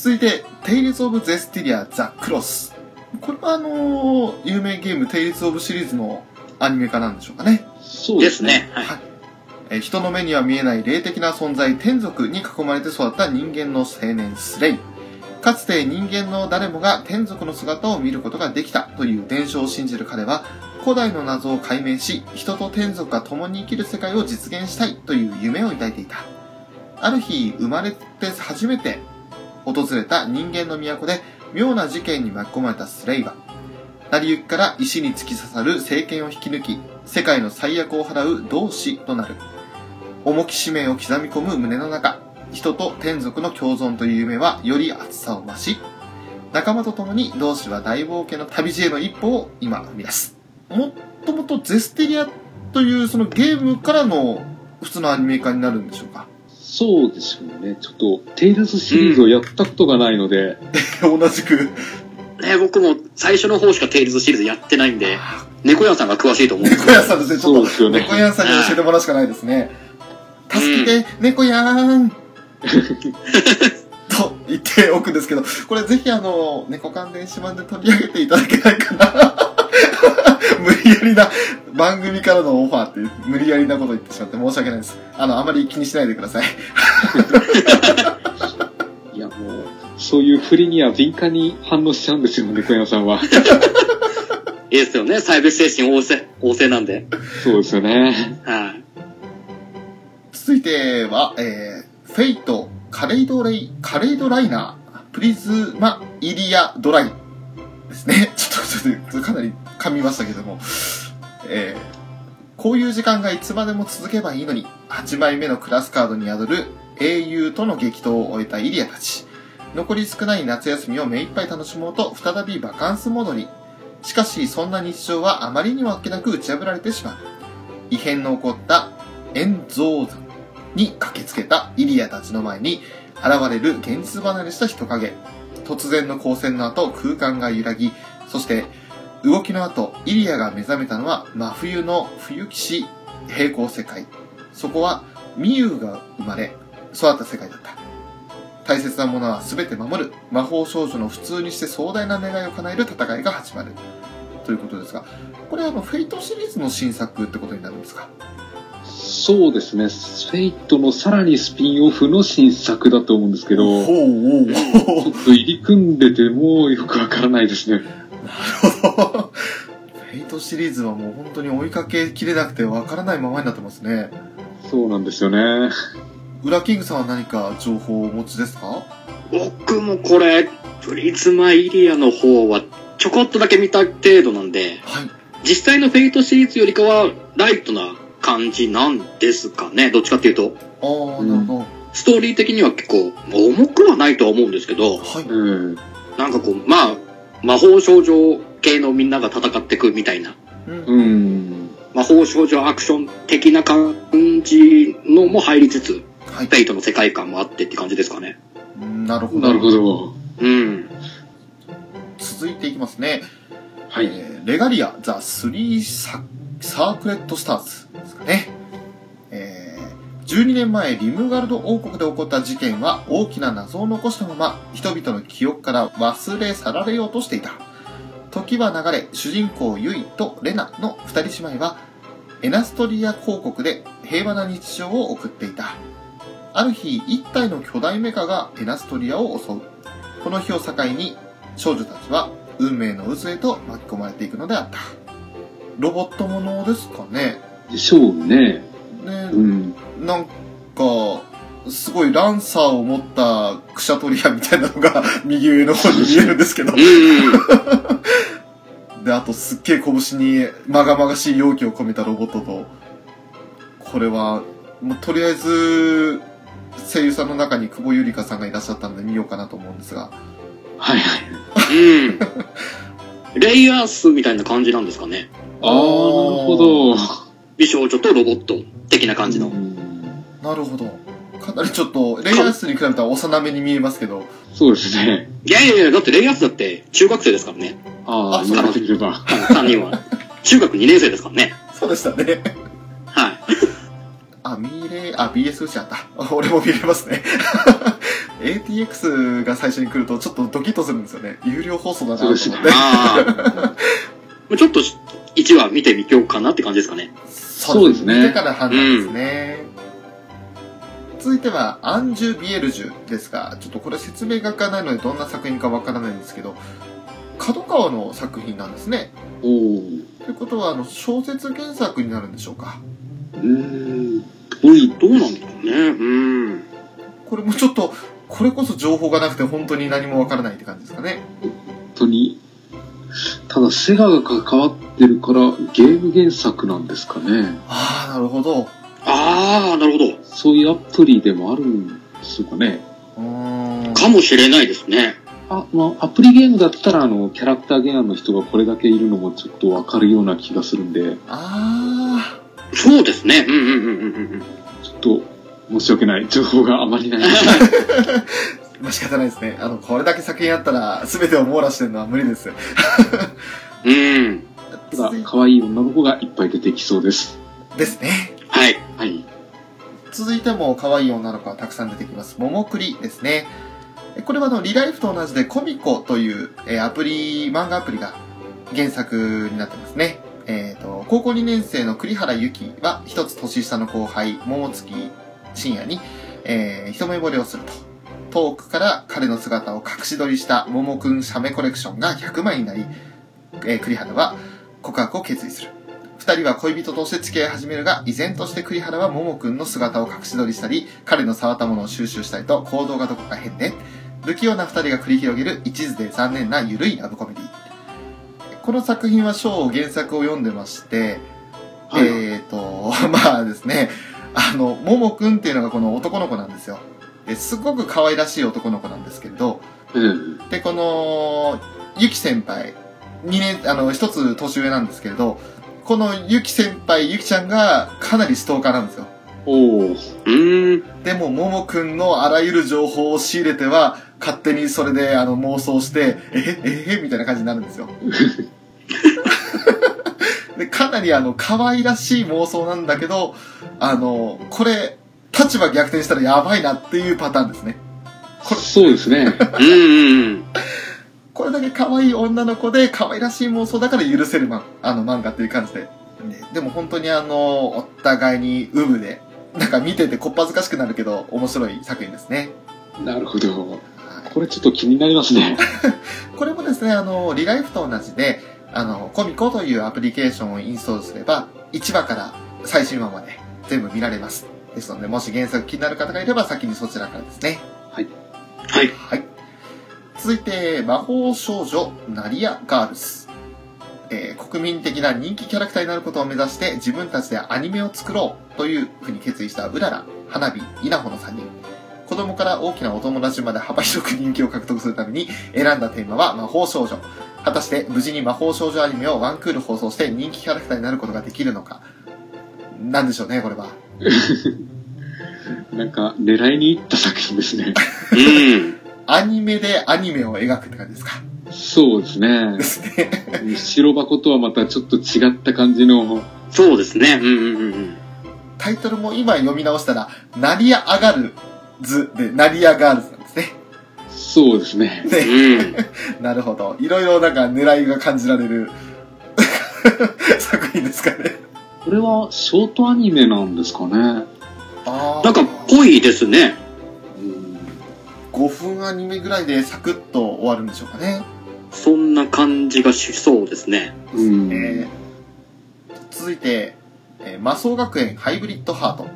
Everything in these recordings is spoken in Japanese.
続いて、テイルズ・オブ・ゼスティリア・ザ・クロス。これはあのー有名ゲーム、テイルズ・オブシリーズのアニメ化なんでしょうかね。そうです。ね。はい。はいえー人の目には見えない霊的な存在、天族に囲まれて育った人間の青年スレイ。かつて人間の誰もが天族の姿を見ることができたという伝承を信じる彼は、古代の謎を解明し、人と天族が共に生きる世界を実現したいという夢を抱いていた。ある日、生まれて初めて訪れた人間の都で妙な事件に巻き込まれたスレイは、成り行きから石に突き刺さる政権を引き抜き、世界の最悪を払う同志となる。重き使命を刻み込む胸の中、人と天族の共存という夢はより熱さを増し、仲間と共に同志は大冒険の旅路への一歩を今踏み出す。もっともっとゼステリアというそのゲームからの普通のアニメ化になるんでしょうか？そうでしょうね。ちょっと、テイルズシリーズをやったことがないので、同じく。ね、僕も最初の方しかテイルズシリーズやってないんで、猫屋さんが詳しいと思うんです猫屋さんですね。ちょっとそうですよね猫屋さんに教えてもらうしかないですね。助けて、猫やーん と言っておくんですけど、これぜひあの、猫関電子版で取り上げていただけないかな。無理やりな、番組からのオファーっていう、無理やりなこと言ってしまって申し訳ないです。あの、あまり気にしないでください。いやもう、そういう振りには敏感に反応しちゃうんですよ、猫屋さんは。いいですよね。サイブ精神旺盛、旺盛なんで。そうですよね。はい。続いては、えー、フェイト、カレイドレイ、カレイドライナー、プリズマ、イリア、ドライですね。ちょっと、ちょっと、かなり噛みましたけども。えー、こういう時間がいつまでも続けばいいのに、8枚目のクラスカードに宿る英雄との激闘を終えたイリアたち。残り少ない夏休みを目いっぱい楽しもうと、再びバカンスモードに。しかし、そんな日常はあまりにもあっけなく打ち破られてしまう。異変の起こったエンゾーザに駆けつけたイリアたちの前に現れる現実離れした人影。突然の光線の後、空間が揺らぎ、そして動きの後、イリアが目覚めたのは真冬の冬騎士平行世界。そこはミユが生まれ、育った世界だった。大切なものは全て守る。魔法少女の普通にして壮大な願いを叶える戦いが始まる。ということですが、これはあの、フェイトシリーズの新作ってことになるんですか？そうですね。フェイトのさらにスピンオフの新作だと思うんですけど、ほうちょっと入り組んでてもよくわからないですね。フェイトシリーズはもう本当に追いかけきれなくてわからないままになってますね。そうなんですよね。ウラキングさんは何か情報をお持ちですか？僕もこれ、プリズマイリヤの方はちょこっとだけ見た程度なんで、はい。実際のフェイトシリーズよりかはライトな感じなんですかね？どっちかっていうと。ああ、うんなるほど。ストーリー的には結構重くはないとは思うんですけど、はい。うん。なんかこう、まあ、魔法少女系のみんなが戦ってくみたいな、うん。うん。魔法少女アクション的な感じのも入りつつ、はい。フェイトの世界観もあってって感じですかね。なるほど。なるほど。うん。続いていきますね。はい。えーレガリア、ザ・スリーサ・サークレット・スターズですかね。12年前、リムガルド王国で起こった事件は大きな謎を残したまま、人々の記憶から忘れ去られようとしていた。時は流れ、主人公ユイとレナの二人姉妹は、エナストリア公国で平和な日常を送っていた。ある日、一体の巨大メカがエナストリアを襲う。この日を境に、少女たちは運命の渦へと巻き込まれていくのであった。ロボットものですかね。でしょうね。ねうん。なんか、すごいランサーを持ったクシャトリアみたいなのが 右上の方に見えるんですけど。うん。で、あとすっげえ拳にまがまがしい容器を込めたロボットと、これは、もうとりあえず、声優さんの中に久保ゆりかさんがいらっしゃったんで見ようかなと思うんですが。はいはい。うん。レイアースみたいな感じなんですかね。ああ、なるほど。美少女とロボット的な感じの。うんなるほど。かなりちょっと、レイアースに比べたら幼めに見えますけど、そうですね。いやいやいや、だってレイアースだって中学生ですからね。ああ、あそう言われてみれば。3人は。中学2年生ですからね。そうでしたね。はい。あ、見れ、あ、BS 打ちあった。俺も見れますね。ATX が最初に来るとちょっとドキッとするんですよね。有料放送だなとそう思って。ああ。ちょっと1話見てみようかなって感じですかね。そうですね見てから判断ですね。続いては、アンジュ・ビエルジュですが、ちょっとこれ説明がかないのでどんな作品かわからないんですけど、角川の作品なんですね。おー。ということは、あの、小説原作になるんでしょうか。うーん。ぽい。どうなんだろうね。うん。これもちょっと、これこそ情報がなくて本当に何もわからないって感じですかね。本当に？ただ、セガが関わってるから、ゲーム原作なんですかね。ああ、なるほど。ああ、なるほど。そういうアプリでもあるんですかね。うーん。かもしれないですね。あ、まあ、アプリゲームだったら、あの、キャラクターゲームの人がこれだけいるのもちょっとわかるような気がするんで、あそうですね。うんうんうんうんうん。ちょっと、申し訳ない。情報があまりない。あ、まあ仕方ないですね。あの、これだけ作品あったら、全てを網羅してるのは無理です。うん。ただ、可愛い女の子がいっぱい出てきそうです。ですね。はい。はい。続いても可愛い女の子がたくさん出てきます。桃栗ですね。えこれはあの、リライフと同じでコミコという、えーアプリ、漫画アプリが原作になってますね。えっ、と、高校2年生の栗原由紀は一つ年下の後輩、桃月深夜に、えー一目惚れをすると。遠くから彼の姿を隠し撮りした桃くん写メコレクションが100枚になり、えー栗原は告白を決意する。二人は恋人として付き合い始めるが、依然として栗原は桃くんの姿を隠し撮りしたり、彼の触ったものを収集したりと行動がどこか変で、不器用な二人が繰り広げる一途で残念な緩いラブコメディ。この作品は章原作を読んでまして、はい。えーと、まあですね、あの、桃くんっていうのがこの男の子なんですよ。ですごく可愛らしい男の子なんですけれど、ええで、この、ゆき先輩、二年、あの、一つ年上なんですけれど、このゆき先輩、ゆきちゃんがかなりストーカーなんですよ。おー。うーん。でも、ももくんのあらゆる情報を仕入れては、勝手にそれで、あの、妄想して、えええみたいな感じになるんですよ。で、かなりあの、可愛らしい妄想なんだけど、あの、これ、立場逆転したらやばいなっていうパターンですね。これそうですね。うんうんうん。これだけ可愛い女の子で可愛らしい妄想だから許せるマンあの漫画っていう感じで。ででも本当にあの、お互いにウブで、なんか見ててこっぱずかしくなるけど面白い作品ですね。なるほど。はいこれちょっと気になりますね。これもですね、あの、リライフと同じで、あの、コミコというアプリケーションをインストールすれば、1話から最新話まで全部見られます。ですので、もし原作気になる方がいれば先にそちらからですね。はい。はい。続いて、魔法少女ナリアガールズ。えー国民的な人気キャラクターになることを目指して自分たちでアニメを作ろうというふうに決意したうらら、花火、稲穂の3人。子供から大きなお友達まで幅広く人気を獲得するために選んだテーマは魔法少女。果たして無事に魔法少女アニメをワンクール放送して人気キャラクターになることができるのか。なんでしょうね、これは。なんか、狙いに行った作品ですね。うん。アニメでアニメを描くって感じですか？そうですねで。すね。白箱とはまたちょっと違った感じの、そうですね。うんうんうんうん。タイトルも今読み直したら、成り上がる図で、成り上がる図なんですね。そうですね。ね、うん。なるほど。いろいろなんか狙いが感じられる 作品ですかね。これはショートアニメなんですかね。あなんか、ぽいですね。うん5分アニメぐらいでサクッと終わるんでしょうかね。そんな感じがしそうですね。うん。えー続いて、えー魔装学園ハイブリッドハート。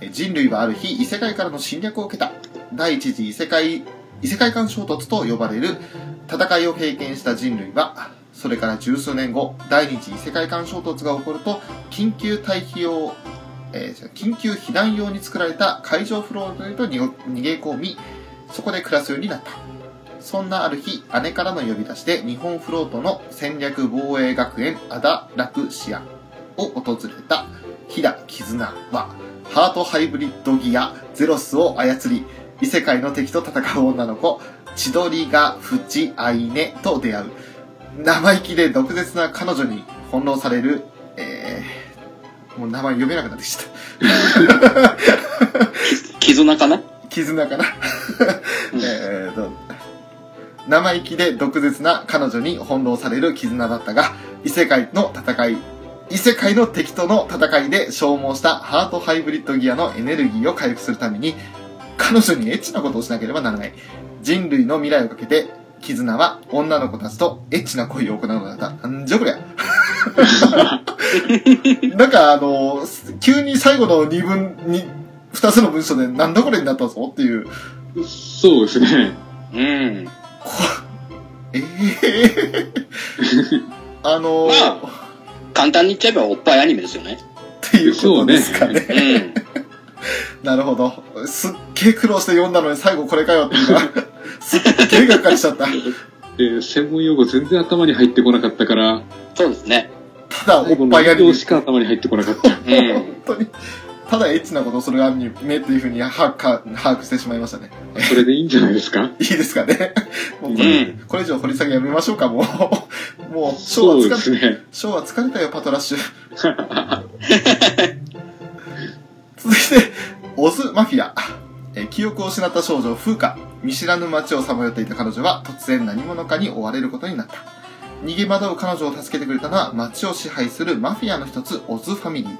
えー人類はある日、異世界からの侵略を受けた。第一次異世界、異世界間衝突と呼ばれる戦いを経験した人類は、それから十数年後、第二次異世界間衝突が起こると、緊急退避用、えー緊急避難用に作られた海上フロートへと逃げ込み、そこで暮らすようになった。そんなある日、姉からの呼び出しで日本フロートの戦略防衛学園アダラクシアを訪れた飛騨絆は、ハートハイブリッドギアゼロスを操り、異世界の敵と戦う女の子、千鳥がフチアイネと出会う。生意気で毒舌な彼女に翻弄される、えー、もう名前読めなくなってきた。絆かな？絆かな？えーと、生意気で毒舌な彼女に翻弄される絆だったが、異世界の戦い、異世界の敵との戦いで消耗したハートハイブリッドギアのエネルギーを回復するために、彼女にエッチなことをしなければならない。人類の未来をかけて、絆は女の子たちとエッチな恋を行うのだった。なんじゃこりゃ。なんかあの、急に最後の2分に、2つの文章でなんだこれになったぞっていう、そうですね。うん。こええ あのまあ簡単に言っちゃえばおっぱいアニメですよね。っていうことですかね。うん。なるほど。すっげえ苦労して読んだのに最後これかよっていうの が、すっげえがっかりしちゃった。で、専門用語全然頭に入ってこなかったから、そうですね。ただ、おっぱいアニメの移動。しか頭に入ってこなかった。うん。本当に。ただエッチなことをするアニメっていうふうに把握か把握してしまいましたね。それでいいんじゃないですか？いいですかね。もうこれ,、うんこれ以上掘り下げやめましょうか、もう。もう、ショーそうでは疲れ、すね。ショーは疲れたよ、パトラッシュ。続いて、オズマフィア。えー記憶を失った少女、フーカ。見知らぬ街をさまよっていた彼女は、突然何者かに追われることになった。逃げ惑う彼女を助けてくれたのは、街を支配するマフィアの一つ、オズファミリー。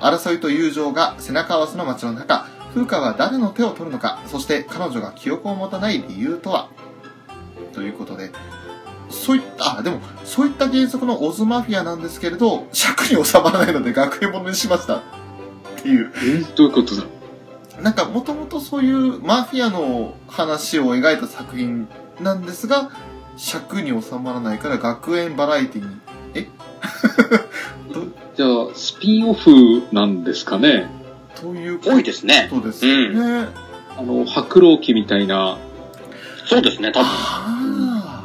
争いと友情が背中合わせの街の中、フーカは誰の手を取るのか、そして彼女が記憶を持たない理由とは？ということで、そういった、あ、でも、そういった原則のオズマフィアなんですけれど、尺に収まらないので学園ものにしました。っていう。えどういうことだ？なんか、もともとそういうマフィアの話を描いた作品なんですが、尺に収まらないから学園バラエティに、じゃあ、スピンオフなんですかねという多いですね。ことですよね。あの、白老記みたいな、そうですね、多分。ああ、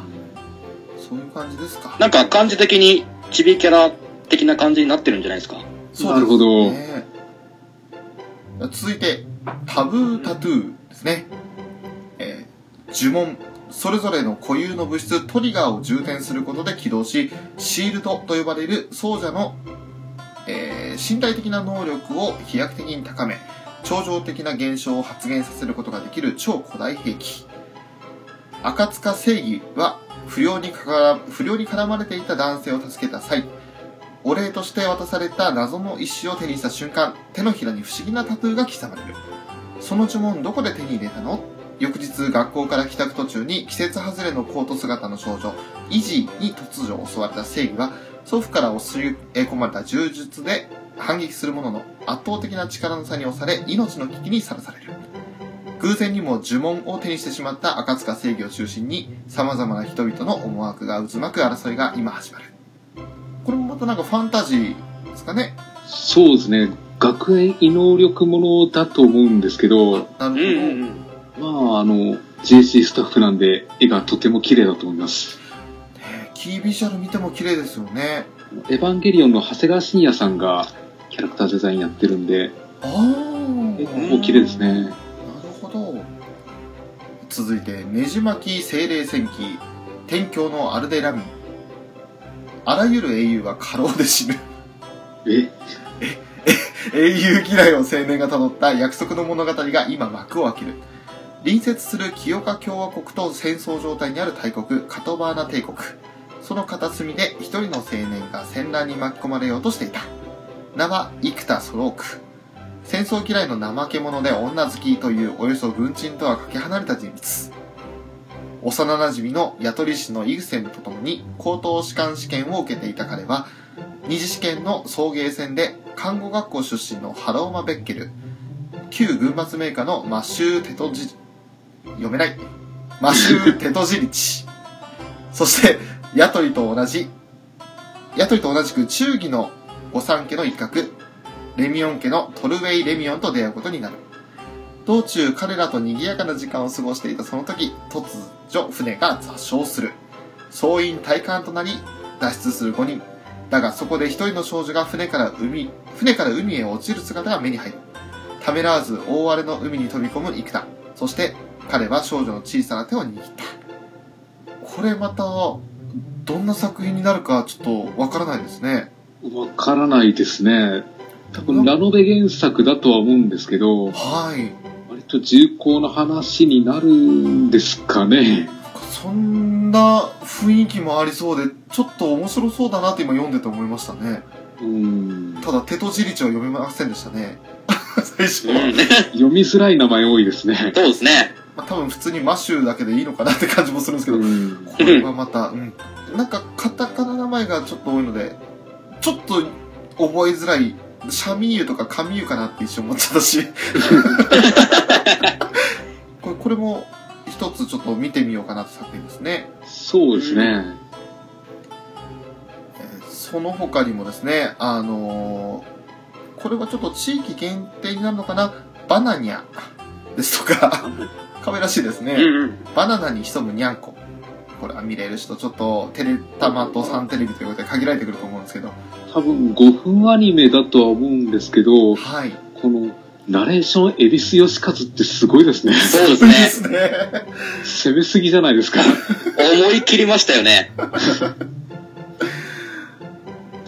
そういう感じですか。なんか感じ的にチビキャラ的な感じになってるんじゃないですか。そうなるほど続いて、タブータトゥーですね。えー呪文。それぞれの固有の物質トリガーを充填することで起動し、シールドと呼ばれる奏者の、えー身体的な能力を飛躍的に高め、超常的な現象を発現させることができる超古代兵器。赤塚正義は不良にかか不良に絡まれていた男性を助けた際、お礼として渡された謎の石を手にした瞬間、手のひらに不思議なタトゥーが刻まれる。その呪文どこで手に入れたの？翌日学校から帰宅途中に季節外れのコート姿の少女、イジーに突如襲われた正義は、祖父から教え込まれた柔術で反撃するものの圧倒的な力の差に押され命の危機にさらされる。偶然にも呪文を手にしてしまった赤塚正義を中心に様々な人々の思惑が渦巻く争いが今始まる。もまたなんかファンタジーですかね。そうですね、学園異能力ものだと思うんですけど、なるほど。うんうんうん。まあ、あの、JC スタッフなんで、絵がとても綺麗だと思います。ねキービジュアル見ても綺麗ですよね。エヴァンゲリオンの長谷川信也さんがキャラクターデザインやってるんで、ああ。絵なるも綺麗ですね。ほど。続いて、ねじ巻き精霊戦記、天狂のアルデラミン。あらゆる英雄は過労で死ぬ。え？英雄嫌いの青年が辿った約束の物語が今幕を開ける。隣接する清華共和国と戦争状態にある大国、カトバーナ帝国。その片隅で一人の青年が戦乱に巻き込まれようとしていた。名は生田ソローク。戦争嫌いの怠け者で女好きというおよそ軍人とはかけ離れた人物。幼馴染の雇り師のイグセンと共に高等士官試験を受けていた彼は、二次試験の送迎戦で看護学校出身のハローマ・ベッケル、旧軍閥メーカーのマシュー・テトジ、読めない。マシュー・テトジリチ。そして、ヤトリと同じ、ヤトリと同じく忠義の御三家の一角、レミオン家のトルウェイ・レミオンと出会うことになる。道中彼らと賑やかな時間を過ごしていたその時、突如船が座礁する。総員体感となり、脱出する5人。だがそこで一人の少女が船から海、船から海へ落ちる姿が目に入る。ためらわず大荒れの海に飛び込む幾田。そして彼は少女の小さな手を握った。これまた、どんな作品になるかちょっとわからないですね。わからないですね。多分、ラノベ原作だとは思うんですけど、はい。割とと重厚な話になるんですかね。そんな雰囲気もありそうで、ちょっと面白そうだなって今読んでて思いましたね。うん。ただ、手とじりちは読めませんでしたね。最初は。うん。読みづらい名前多いですね。そうですね。まあ、多分普通にマシューだけでいいのかなって感じもするんですけど、うん。これはまた、うん。なんか、カタカナ名前がちょっと多いので、ちょっと覚えづらい、シャミーユとかカミユかなって一瞬思っちゃったし。これ、これも一つちょっと見てみようかなって作品ですね。そうですね。えーその他にもですね、あのーこれはちょっと地域限定になるのかな？バナニャですとか、可愛らしいですね。うんうん。バナナに潜むにゃんこ。これは見れる人、ちょっとテレタマとサンテレビということで限られてくると思うんですけど。多分5分アニメだとは思うんですけど、はい。このナレーション、恵比寿義和ってすごいですね。そうですね。すね。攻めすぎじゃないですか。思い切りましたよね。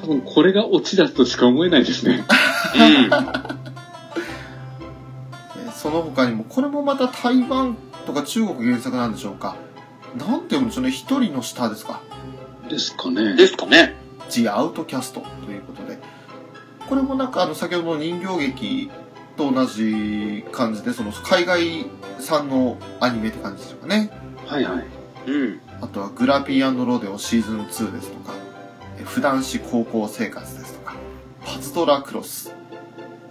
多分これがオチだとしか思えないですね。うん。えーその他にも、これもまた台湾とか中国原作なんでしょうか。なんて読むんでしょうね。一人の下ですか。ですかね。ですかね。The Outcast ということで。これもなんかあの先ほどの人形劇と同じ感じで、その海外産のアニメって感じでしょうかね。はいはい。うん。あとはグラピーロデオシーズン2ですとか、え普段子高校生活ですとか、パズドラクロス。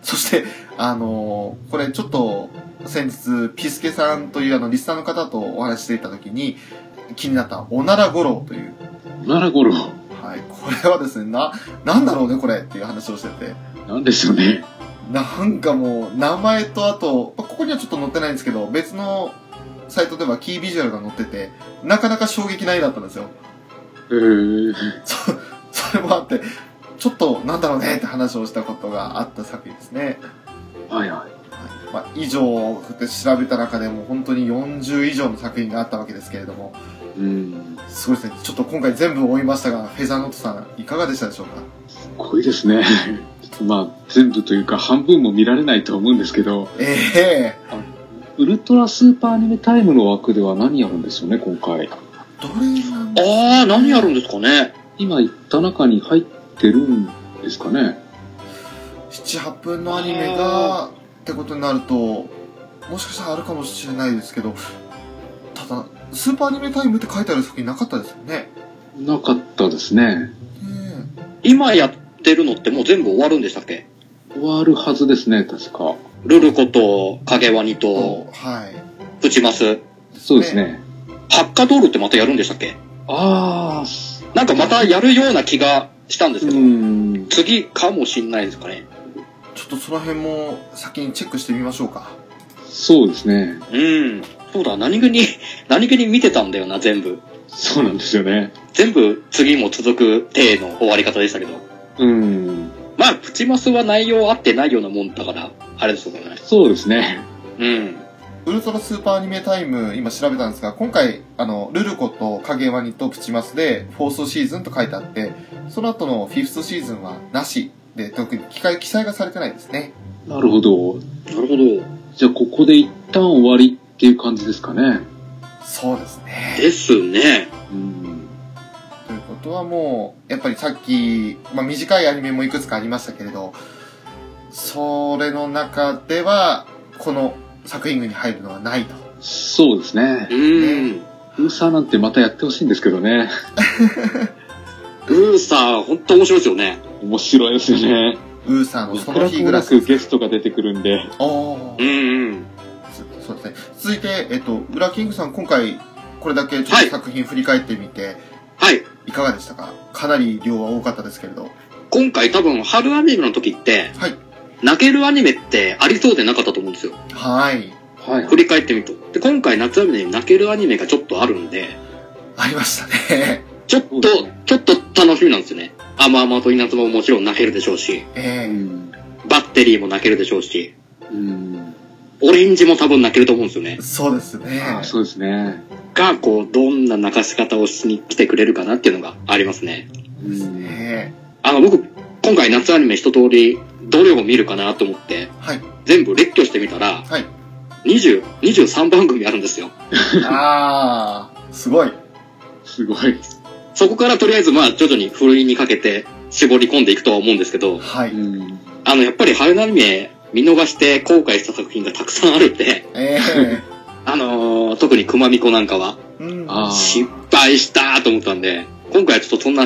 そして、あのーこれちょっと先日、ピスケさんというあのリスナーの方とお話ししていた時に気になったおなら五郎という、おならごろ。はい、これはですね、な、なんだろうねこれっていう話をしてて、なんでしょうね。なんかもう名前とあと、まあここにはちょっと載ってないんですけど、別のサイトではキービジュアルが載ってて、なかなか衝撃な絵だったんですよ。へー。そ、それもあって、ちょっとなんだろうねって話をしたことがあった作品ですね。はいははいまあ、以上って調べた中でも本当に40以上の作品があったわけですけれども。すごいですね。ちょっと今回全部追いましたが、フェザーノートさんいかがでしたでしょうか？すごいですね。まあ、全部というか半分も見られないと思うんですけど、ええウルトラスーパーアニメタイムの枠では何やるんですよね、今回。どれなんでああ、何やるんですかね？今言った中に入ってるんですかね？7、8分のアニメが、ってことになると、もしかしたらあるかもしれないですけど、ただ、スーパーアニメタイムって書いてある作品なかったですよね。なかったですね。ね今やってるのってもう全部終わるんでしたっけ？終わるはずですね、確か。ルルコと影ワニえとはい。プチマス。そうですね。ハッカドールってまたやるんでしたっけ？ああ、なんかまたやるような気がしたんですうけど、ん。次かもしんないですかね。ちょっとその辺も先にチェックしてみましょうか。そうですね。うん。そうだ、何気に、何気に見てたんだよな、全部。そうなんですよね。全部次も続く体の終わり方でしたけど。うん。まあ、プチマスは内容合ってないようなもんだから、あれですよね。そうですね。うん。ウルトラスーパーアニメタイム、今調べたんですが、今回、あの、ルルコと影ワニとプチマスで、フォースシーズンと書いてあって、その後のフィフスシーズンはなしで、特に記載記載がされてないですね。なるほど。なるほど。じゃあ、ここで一旦終わりっていう感じですかね。そうですね。ですね。うん。ということはもう、やっぱりさっき、まあ、短いアニメもいくつかありましたけれど、それの中では、この作品群に入るのはないと。そうですねう。ん。ウーサーなんてまたやってほしいんですけどね。ルーサー、ほんと面白いですよね。面白いですよね。ウーサーのその楽日グラス。ゲストが出てくるんで。おーうんうん。そそうですね。続いて、えっと、ブラキングさん、今回、これだけちょっとはい作品振り返ってみて、はい。い、かがでしたか？かなり量は多かったですけれど。今回多分、春アニメの時って、はい。泣けるアニメってありそうでなかったと思うんですよ。はい。はい振り返ってみると。で、今回夏アニメに泣けるアニメがちょっとあるんで、ありましたね。ちょっと、ちょっと楽しみなんですよね。アマアマと稲妻ももちろん泣けるでしょうし、うええん。バッテリーも泣けるでしょうし、うん。オレンジも多分泣けると思うんですよね。そうですね。あそうですね。が、こう、どんな泣かし方をしに来てくれるかなっていうのがありますね。うん。えあの、僕、今回夏アニメ一通り、どれを見るかなと思って、えはい。全部列挙してみたら、はい。20、23番組あるんですよ。あー、すごい。すごい。そこからとりあえずまあ徐々にふるいにかけて絞り込んでいくとは思うんですけど、はい。うん。あの、やっぱり春アニメ見逃して後悔した作品がたくさんあるんで、えあのー特に熊みこなんかはえうん。失敗したと思ったんで、今回はちょっとそんな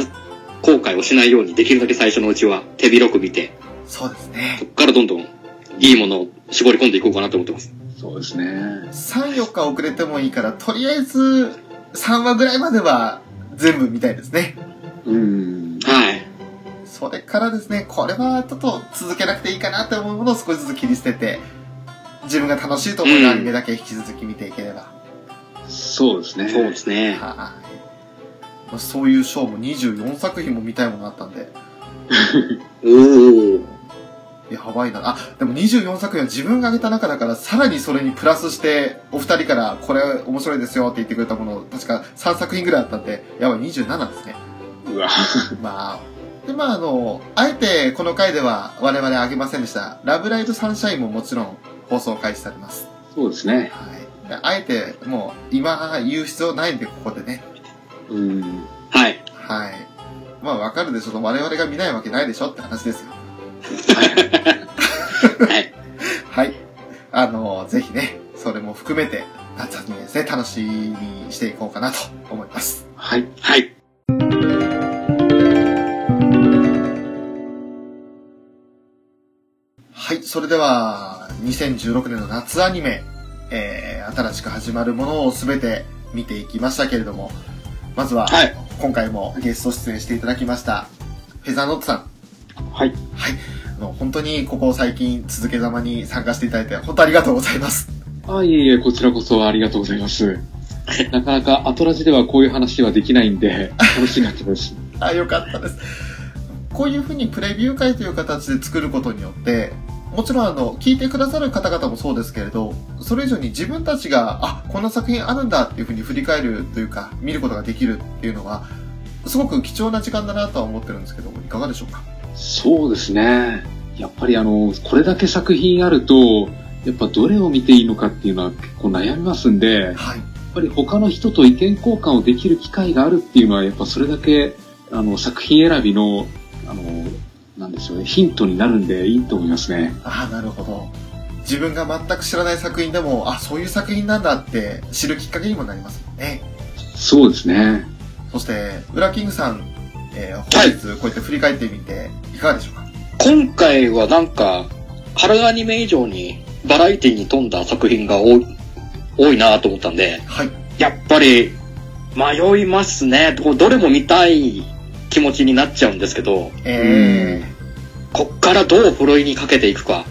後悔をしないようにできるだけ最初のうちは手広く見て、そうですねそ。こからどんどんいいものを絞り込んでいこうかなと思ってます。そうですね。3、4日遅れてもいいから、とりあえず3話ぐらいまでは全部見たいですね。うん。はい。それからですね、これはちょっと続けなくていいかなって思うものを少しずつ切り捨てて、自分が楽しいと思えるアニメだけ引き続き見ていければ。そうですね。そうですね。はい。まあそういうショーも24作品も見たいものあったんで、おー。やばいな。あ、でも24作品は自分が挙げた中だから、さらにそれにプラスして、お二人からこれ面白いですよって言ってくれたもの、確か3作品ぐらいあったんで、やばい、27ですね。うわ。まあ、で、まああの、あえてこの回では我々挙げませんでした、ラブライブサンシャインももちろん放送開始されます。そうですね。はい。であえて、もう、今言う必要ないんで、ここでね。うん。はい。はい。まあわかるでしょ。我々が見ないわけないでしょって話ですよ。はい。はい。あの、ぜひね、それも含めて、夏アニメですね、楽しみにしていこうかなと思います。はい。はい。はい。それでは、2016年の夏アニメ、えー、新しく始まるものをすべて見ていきましたけれども、まずは、はい今回もゲスト出演していただきました、フェザーノットさん。はい。はい。あの、本当にここ最近続けざまに参加していただいて、本当ありがとうございます。あ、いえいえ、こちらこそありがとうございます。なかなかアトラジではこういう話はできないんで、楽しかったです。あ、よかったです。こういうふうにプレビュー会という形で作ることによって、もちろんあの、聞いてくださる方々もそうですけれど、それ以上に自分たちが、あ、こんな作品あるんだっていうふうに振り返るというか、見ることができるっていうのは、すごく貴重な時間だなとは思ってるんですけども、いかがでしょうか？そうですね。やっぱりあの、これだけ作品あると、やっぱどれを見ていいのかっていうのは結構悩みますんで、やっはい。ぱり他の人と意見交換をできる機会があるっていうのは、やっぱそれだけ、あの、作品選びの、あの、なんでしょうね、ヒントになるんでいいと思いますね。ああ、なるほど。自分が全く知らない作品でも、あ、そういう作品なんだって知るきっかけにもなりますもんね。そうですね。そして、ウラキングさん、えー本日こうやって振り返ってみて、いかがでしょうか？今回はなんか、春アニメ以上にバラエティに富んだ作品が多い、多いなと思ったんで、はい。やっぱり迷いますね。どどれも見たい気持ちになっちゃうんですけど、えこっからどうふるいにかけていくか。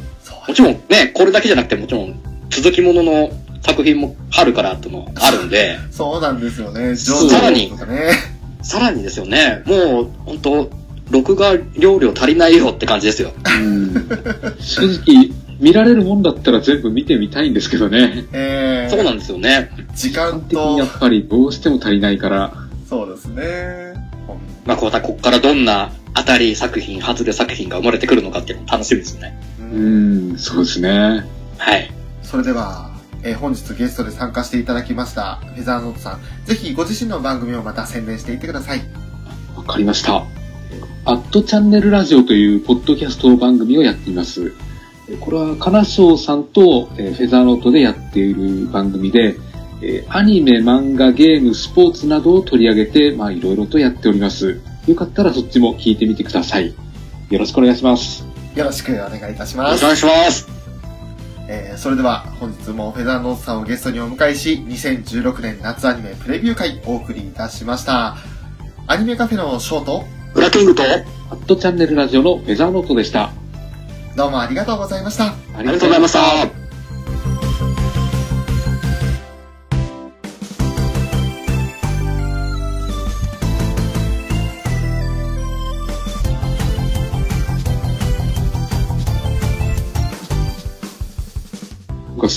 もちろんね、これだけじゃなくてもちろん続きものの作品も春からってのもあるんで、そうなんですよね。そうジョジョとかね。さらにですよね、もう本当録画容量足りないよって感じですよ。うん、正直、見られるもんだったら全部見てみたいんですけどね。えー、そうなんですよね。時間的にやと、っぱりどうしても足りないから、そうですね。まあ、こうたこっからどんな当たり作品、外れ作品が生まれてくるのかっていうのも楽しみですね。ううんん、そうですね。はい。それでは、えー本日ゲストで参加していただきました、フェザーノートさん。ぜひご自身の番組をまた宣伝していってください。わかりました。アットチャンネルラジオというポッドキャスト番組をやっています。えこれは、金賞さんとえーフェザーノートでやっている番組で、えーアニメ、漫画、ゲーム、スポーツなどを取り上げて、まあ、いろいろとやっております。よかったらそっちも聞いてみてください。よろしくお願いします。よろしくお願いいたしますお。願いします。えーそれでは本日もフェザーノートさんをゲストにお迎えし、2016年夏アニメプレビュー会お送りいたしました。アニメカフェのショート、ブラッキングと、アットチャンネルラジオのフェザーノートでした。どうもありがとうございました。あありがとうございました。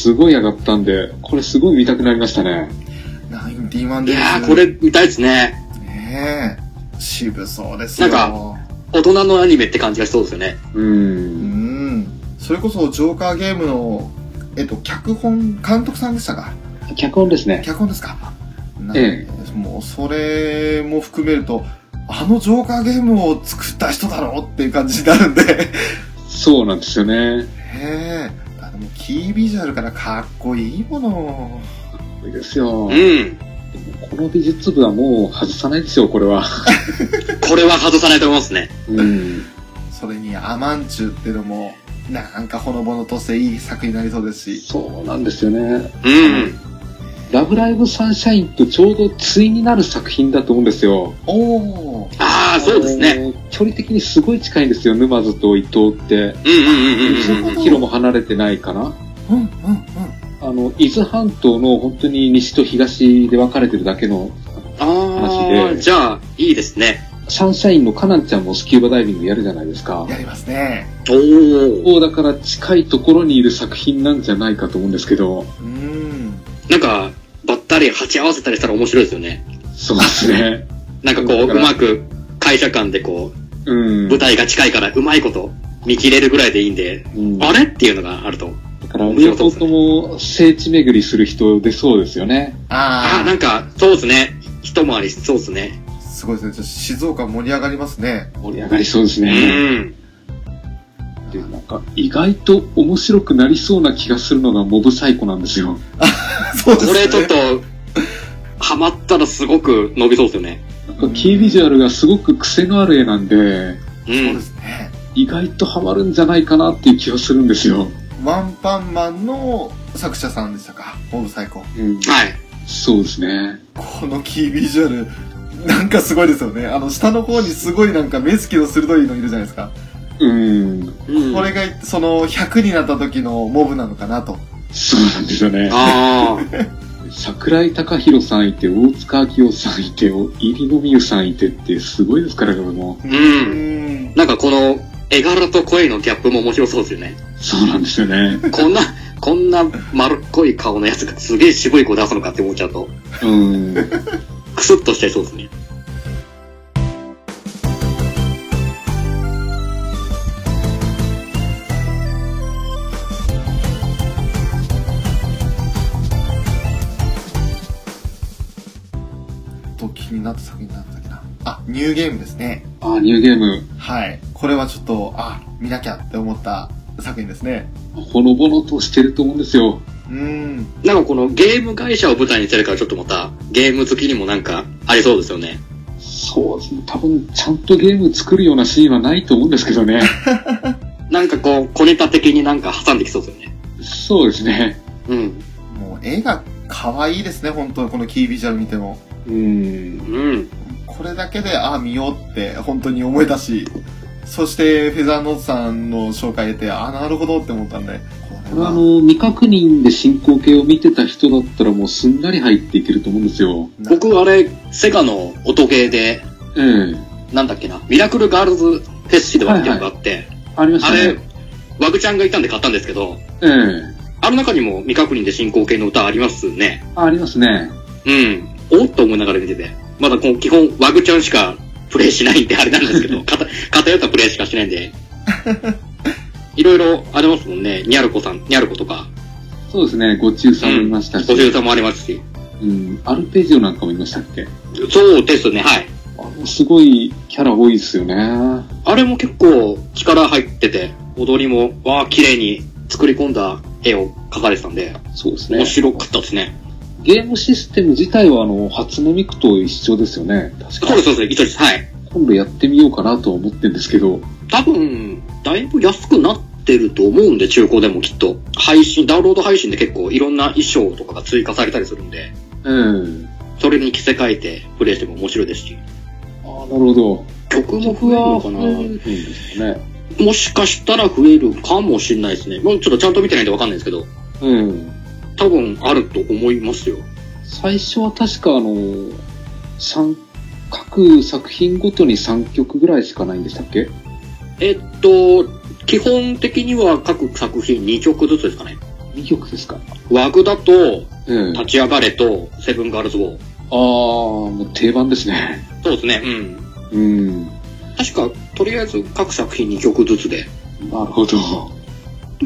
すごい上がったんで、これすごい見たくなりましたね。ナインティワンです。いやー、これ見たいですね。ねえ、渋そうですよ。なん大人のアニメって感じがしそうですよね。う。うんん。それこそジョーカーゲームのえっと、脚本、監督さんでしたか？脚本ですね。脚本ですか？なえもう、それも含めると、あのジョーカーゲームを作った人だろうっていう感じになるんで。そうなんですよね。へえ。も、キービジュアルからかっこいいもの。いいですよ。うん。この美術部はもう外さないですよ、これは。これは外さないと思いますね。うん。それに、アマンチュっていうのも、なんかほのぼのとしていい作品になりそうですし。そうなんですよね。うん。ラブライブサンシャインとちょうど対になる作品だと思うんですよ。おー。ああ、そうですね。距離的にすごい近いんですよ、沼津と伊藤って。うんうんうんうんうん。うんキロも離れてないかな。うん、うん、うん。あの、伊豆半島の本当に西と東で分かれてるだけの、あ話あ、でじゃあ、いいですね。サンシャインのカナンちゃんもスキューバダイビングやるじゃないですか。やりますね。おお。だから近いところにいる作品なんじゃないかと思うんですけど、うん。なんか、ばったり鉢合わせたりしたら面白いですよね。そうですね。なんかこう、うまく会社間でこう、うん。舞台が近いからうまいこと見切れるぐらいでいいんで、うんあれっていうのがあると。だから、両方とも聖地巡りする人でそうですよね。ああ、あなんか、そうですね。一回りそうですね。あ、すごいですね。ちょっと静岡盛り上がりますね。盛り上がりそうですうね。ん。で、なんか、意外と面白くなりそうな気がするのがモブサイコなんですよ。そうですね。これちょっと、ハマったらすごく伸びそうですよね。なんか、キービジュアルがすごく癖のある絵なんで、うそうでん。すね。意外とハマるんじゃないかなっていう気がするんですよ。ワンパンマンの作者さんでしたか？モブ最高。うん。はい。そうですね。このキービジュアル、なんかすごいですよね。あの、下の方にすごいなんか目つきの鋭いのいるじゃないですか。うん。うんこれが、その、100になった時のモブなのかなと。そうなんですよね。あ 桜井貴弘さんいて、大塚明夫さんいて、入野美優さんいてってすごいですから、これも。んうん。あ。なんかこの、絵柄と声のギャップも面白そうですよね。そうなんですよね。こんな、こんな丸っこい顔のやつがすげえ渋い子出すのかって思っちゃうと、うん。クスッとしちゃいそうですね。になった作品なんだっけな。あ、ニューゲームですね。あ、ニューゲーム、はい。これはちょっと、あ、見なきゃって思った作品ですね。ほのぼのとしてると思うんですよ。うん。なんかこのゲーム会社を舞台にしてるからちょっとまたゲーム好きにもなんかありそうですよね。そうですね。多分、ちゃんとゲーム作るようなシーンはないと思うんですけどね。なんかこう、小ネタ的になんか挟んできそうですよね。そうですね。うん。もう絵が可愛いですね、本当このキービジュアル見ても。うん。うん。これだけで、ああ、見ようって本当に思えたし、そして、フェザーノートさんの紹介得て、ああ、なるほどって思ったんで、これは、あの、未確認で進行形を見てた人だったらもうすんなり入っていけると思うんですよ。僕あれ、セガの音ゲーで、ええなんだっけな、ミラクルガールズフェスティバルっていうのがあって、ありましあれたね。、ワグちゃんがいたんで買ったんですけど、ええあの中にも未確認で進行形の歌ありますね。ありますね。うん。おっと思いながら見てて。まだこう基本ワグちゃんしかプレイしないんであれなんですけど、偏偏ったプレイしかしないんで。いろいろありますもんね。ニャルコさん、ニャルコとか、そうですね。ご中さんもいましたし。ご生さんもありますし。うん。アルペジオなんかもいましたっけ？そうですね、はい。すごいキャラ多いですよね。あれも結構力入ってて、踊りも、わあ、綺麗に作り込んだ絵を描かれてたんで、そうですね面。白かったですね。ゲームシステム自体はあの、初音ミクと一緒ですよね。確かそうです、そうです、一緒です。はい。今度やってみようかなと思ってるんですけど。多分、だいぶ安くなってると思うんで、中古でもきっと。配信、ダウンロード配信で結構いろんな衣装とかが追加されたりするんで、うん。それに着せ替えてプレイしても面白いですし。ああ、なるほど。曲も増えるのかなね。もしかしたら増えるかもしれないですね。もうちょっとちゃんと見てないんでわかんないですけど、うん。多分あると思いますよ。最初は確かあの、三、各作品ごとに3曲ぐらいしかないんでしたっけ？えっと、基本的には各作品2曲ずつですかね。?2 曲ですかワグだと、うん。あ立ち上がれと、セブンガールズウォー。あー、もう定番ですね。そうですね、うん。うん。確か、とりあえず各作品2曲ずつで。なるほど。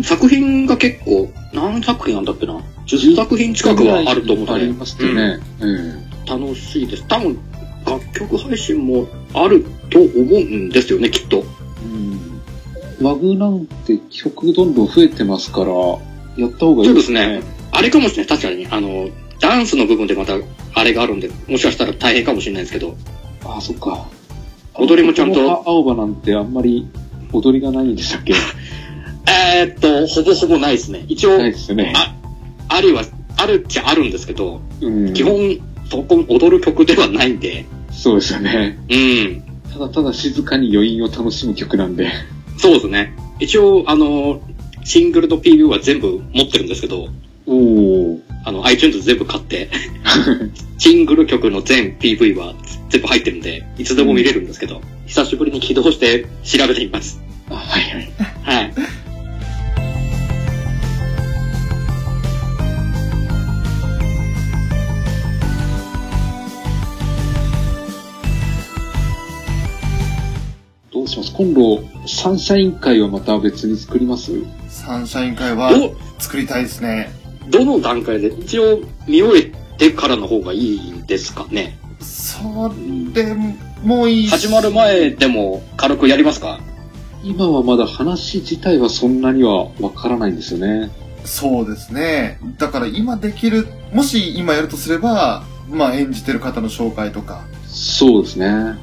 作品が結構、何作品あんだっけな ?10 作品近くはあると思うんあり。ますよね。えうん楽しいです。多分、楽曲配信もあると思うんですよね、きっと。えうん。和具なんて曲どんどん増えてますから、やった方がいいですね。あれかもしれない。確かに、あの、ダンスの部分でまた、あれがあるんで、もしかしたら大変かもしれないですけど、ああ、そっか。踊りもちゃんと青葉なんてあんまり踊りがないんでしたっけ？えーっと、ほぼほぼないですね。一応、ないですよね。ああるいは、あるっちゃあるんですけど、うん。基本、そこ踊る曲ではないんで、そうですよね。うん。ただただ静かに余韻を楽しむ曲なんで。そうですね。一応、あの、シングルと PV は全部持ってるんですけど、おお。あの、iTunes 全部買って、シングル曲の全 PV は全部入ってるんで、いつでも見れるんですけど、久しぶりに起動して調べてみます。あはいはい。はい。します今度、サンシャイン会はまた別に作ります？サンシャイン会はど、作りたいですね。どの段階で、一応見終えてからの方がいいんですかね？それもいいし始まる前でも軽くやりますか？今はまだ話自体はそんなにはわからないんですよね。そうですね。だから今できる、もし今やるとすれば、まあ演じてる方の紹介とか。そうですね。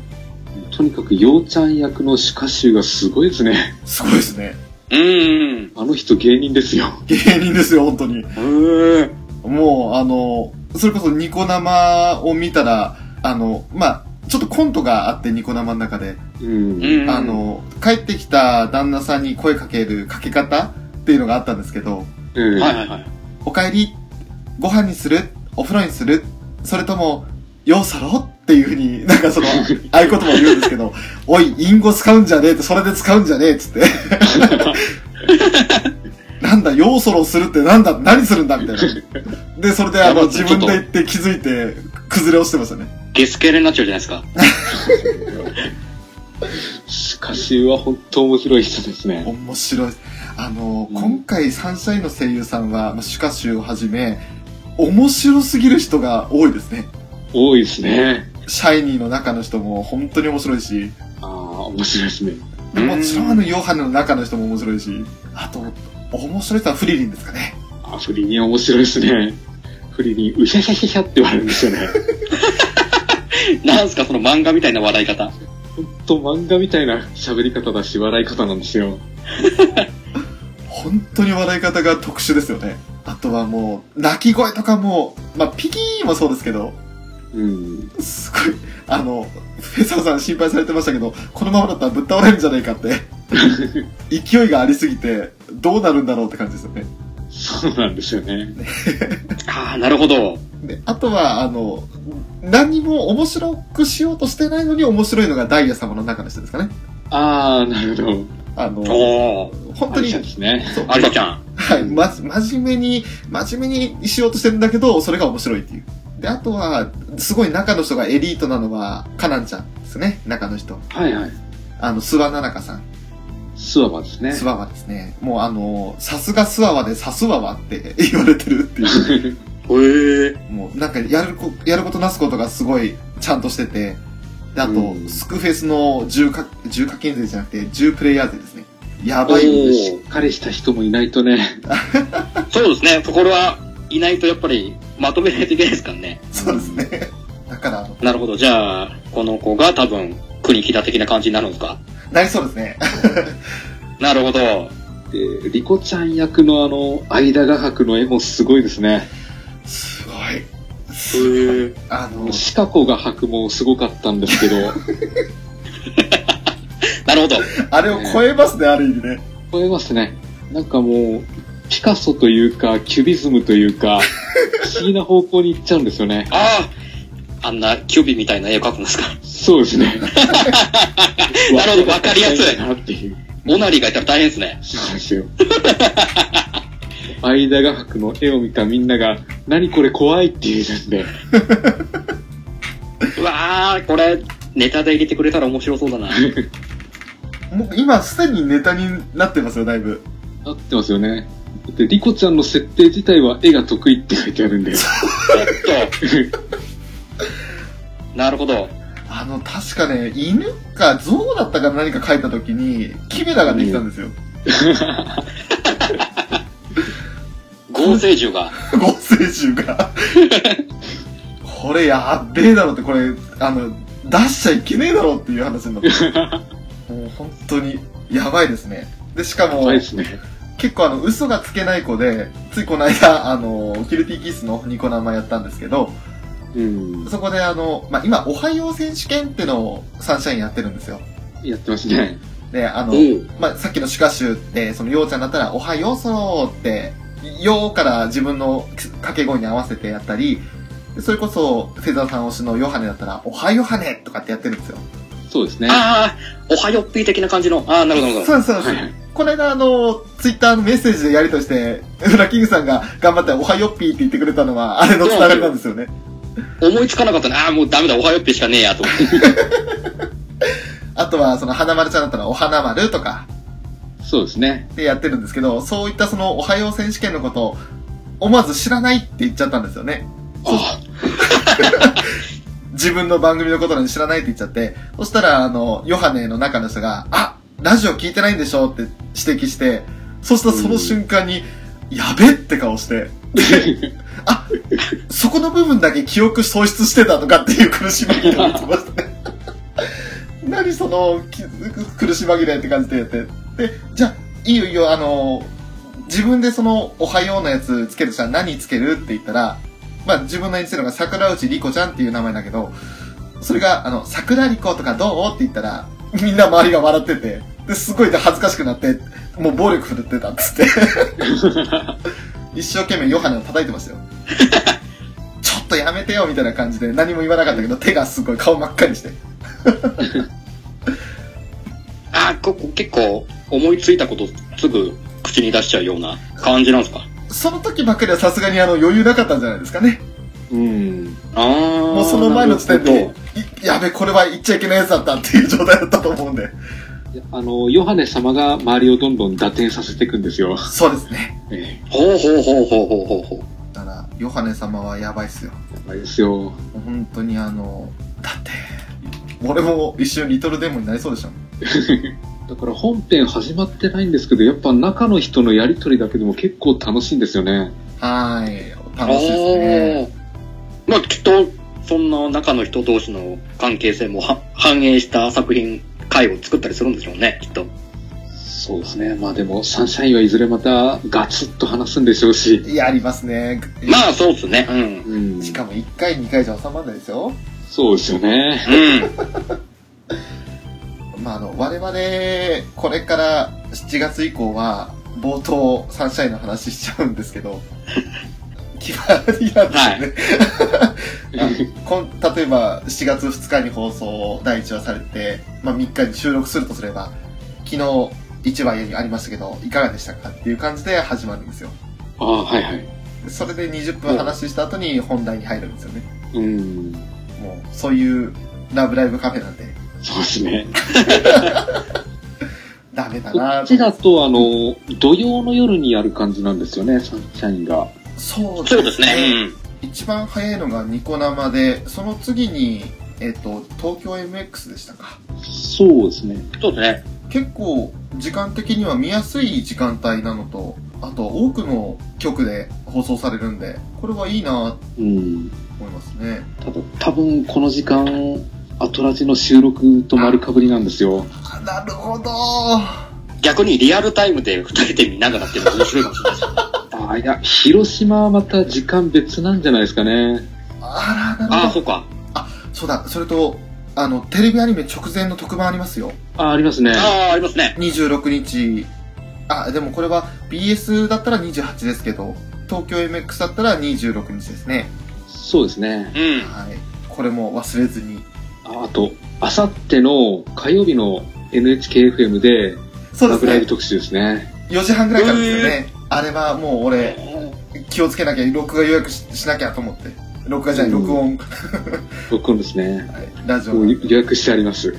とにかく、ようちゃん役の歯科集がすごいですね。すごいですね。うーん。あの人芸人ですよ。芸人ですよ、本当に。うーん。もう、あの、それこそニコ生を見たら、あの、まあ、ちょっとコントがあって、ニコ生の中で。うん。うん。あ、の、帰ってきた旦那さんに声かけるかけ方っていうのがあったんですけど、うん。はいはいはい。お帰り、ご飯にするお風呂にするそれとも、ようさろっていうふうに、なんかその、合言葉を言うんですけど、おい、隠語使うんじゃねえって、それで使うんじゃねえっつって。なんだ、ようそろするってなんだ、何するんだみたいな。で、それであの、自分で言って気づいて、崩れ落ちてましたね。ゲスケレになっちゃうじゃないですか。歯科集は本当面白い人ですね。面白い。あの、うん今回サンシャインの声優さんは、まあ、シュカシュをはじめ、面白すぎる人が多いですね。多いですね。シャイニーの中の人も本当に面白いし、ああ、面白いですね。うんもちろんあのヨハネの中の人も面白いし、あと、面白い人はフリリンですかね。あ、フリリン面白いですね。フリリン、うひゃひゃひゃひゃって言われるんですよね。なんすか、その漫画みたいな笑い方。ほんと漫画みたいな喋り方だし、笑い方なんですよ。本当に笑い方が特殊ですよね。あとはもう、鳴き声とかも、まあ、ピキーもそうですけど、うん。すごい、あの、フェザーさん心配されてましたけど、このままだったらぶっ倒れるんじゃないかって。勢いがありすぎて、どうなるんだろうって感じですよね。そうなんですよね。ああ、なるほど。で、あとは、あの、何も面白くしようとしてないのに面白いのがダイヤ様の中の人ですかね。ああ、なるほど。あの。本当にね。そうアリサちゃん。はい、ま、真面目に、真面目にしようとしてるんだけど、それが面白いっていう。で、あとは、すごい中の人がエリートなのは、カナンちゃんですね、中の人。はいはい。あの、諏訪奈々香さん。スワバですね。スワワですね。もうあの、さすがスワワでさすわわって 言われてるっていう。へえ。もうなんかやるこ、やることなすことがすごいちゃんとしてて。で、あと、うんスクフェスの重課、重課金税じゃなくて、重プレイヤー税ですね。やばい。おしっかりした人もいないとね。そうですね。そこはいないとやっぱりまとめないといけないですからね。そうですね。だから、なるほど。じゃあ、この子が多分、国木田的な感じになるんですか？なりそうですね。なるほど。で、リコちゃん役のあの、間画伯の絵もすごいですね。すごい。へえ。あの、シカコが描くもすごかったんですけど、なるほど。あれを超えますね、ある意味ね。超えますね。なんかもう、ピカソというか、キュビズムというか、不思議な方向に行っちゃうんですよね。ああ。あんなキュビみたいな絵を描くんですか？そうですね。なるほどわかりやすいなっていう。モナリがいたら大変ですね。そうなんですよ。間画伯の絵を見たみんなが、何これ怖いって言うんですね。うわー、これ、ネタで入れてくれたら面白そうだな。もう今すでにネタになってますよ、だいぶ。合ってますよね。で、リコちゃんの設定自体は絵が得意って書いてあるんで。えっと。なるほど。あの、確かね、犬か象だったか何か描いた時に、キメラができたんですよ。合成獣が。合成獣が。これやっべえだろって、これ、あの、出しちゃいけねえだろっていう話になって。もう本当に、やばいですね。で、しかも、怖いですね。結構あの、嘘がつけない子で、ついこの間、あの、キルティキスのニコ生やったんですけど、うん。そこであの、まあ、今、おはよう選手権ってのをサンシャインやってるんですよ。やってますね。で、あの、うん。まあ、さっきのシュカシュって、その、ようちゃんだったら、おはようそろーって、よーから自分の掛け声に合わせてやったり、でそれこそ、フェザーさん推しのヨハネだったら、おはよはねとかってやってるんですよ。そうですね。ああ、おはよっぴー的な感じの。ああ、なるほど、なるほど。そうです、そうです。はいはい。この間、あの、ツイッターのメッセージでやりとして、フラキングさんが頑張って、おはよっぴーって言ってくれたのは、あれのつながりなんですよね。思いつかなかったな。ああ、もうダメだ、おはよっぴーしかねえや、と思って。あとは、その、花丸ちゃんだったら、お花丸とか、そうですね。でやってるんですけど、そういったその、おはよう選手権のことを、思わず知らないって言っちゃったんですよね。あ 自分の番組のことなんで知らないって言っちゃって、そしたら、あの、ヨハネの中の人が、あ、ラジオ聞いてないんでしょ？って指摘して、そしたらその瞬間に、やべって顔して、あ、そこの部分だけ記憶喪失してたとかっていう苦し紛れを言ってましたね。何その、き苦し紛れって感じでやって。で、じゃあ、いいよいいよ、あの、自分でその、おはようのやつつけるとしたら何つける？って言ったら、まあ自分の演じてるのが桜内莉子ちゃんっていう名前だけど、それが、あの、桜莉子とかどう？って言ったら、みんな周りが笑ってて、で、すごい恥ずかしくなって、もう暴力振るってたっつって。一生懸命ヨハネを叩いてましたよ。ちょっとやめてよみたいな感じで何も言わなかったけど、手がすごい顔真っ赤にして。あ あ、ここ結構思いついたことすぐ口に出しちゃうような感じなんですか？その時ばっかりはさすがにあの余裕なかったんじゃないですかね。うん。ああ。もうその前の時点でやべ、これは言っちゃいけないやつだったっていう状態だったと思うんで。あの、ヨハネ様が周りをどんどん打点させていくんですよ。そうですね。ええどほうほうほうほうほうほうほう。だから、ヨハネ様はやばいっすよ。やばいですよ。本当にあの、だって、俺も一瞬リトルデモになりそうでしたもん。だから本編始まってないんですけど、やっぱ中の人のやりとりだけでも結構楽しいんですよね。はーい。楽しいですね。まあきっと、そんな中の人同士の関係性もは反映した作品、回を作ったりするんでしょうね、きっと。そうですね。まあでも、サンシャインはいずれまたガツッと話すんでしょうし。やりますね。まあ、そうっすね。うん。うん。しかも1回、2回じゃ収まらないですよ。そうですよね。うん。まあ、あの、我々、これから7月以降は、冒頭、サンシャインの話しちゃうんですけど、決まりなんですよね。あこん例えば、7月2日に放送第1話されて、まあ3日に収録するとすれば、昨日1話にありましたけど、いかがでしたかっていう感じで始まるんですよ。ああ、はいはい。それで20分話した後に本題に入るんですよね。うん。もう、そういうラブライブカフェなんで、そうですね。ダメだこなっちだと、あの、土曜の夜にやる感じなんですよね、サンシャインが。そうそうですね。一番早いのがニコ生で、その次に、えっ、と、東京 MX でしたか。そうですね。うん。そうですね。結構、時間的には見やすい時間帯なのと、あと多くの局で放送されるんで、これはいいなとうん。思いますね。ただ、多分この時間、アトラジの収録と丸かぶりなんですよ。あなるほど逆にリアルタイムで二人で見ながらっていうのが面白いかもしれないです。ああ、いや、広島はまた時間別なんじゃないですかね。あら、なああ、るほど。そうか。そうだ、それと、あの、テレビアニメ直前の特番ありますよ。あ、ありますね。ああ、ありますね。26日。あ、でもこれは BS だったら28ですけど、東京 MX だったら26日ですね。そうですね。うん。はい。これも忘れずに。ああと、あさっての火曜日の NHKFM で、そうですね。ラブライブ特集ですね。4時半ぐらいからですよね。あれはもう俺、気をつけなきゃ、録画予約ししなきゃと思って。録画じゃない、うん録音。録音ですね。はい、ラジオもうの。予約してあります。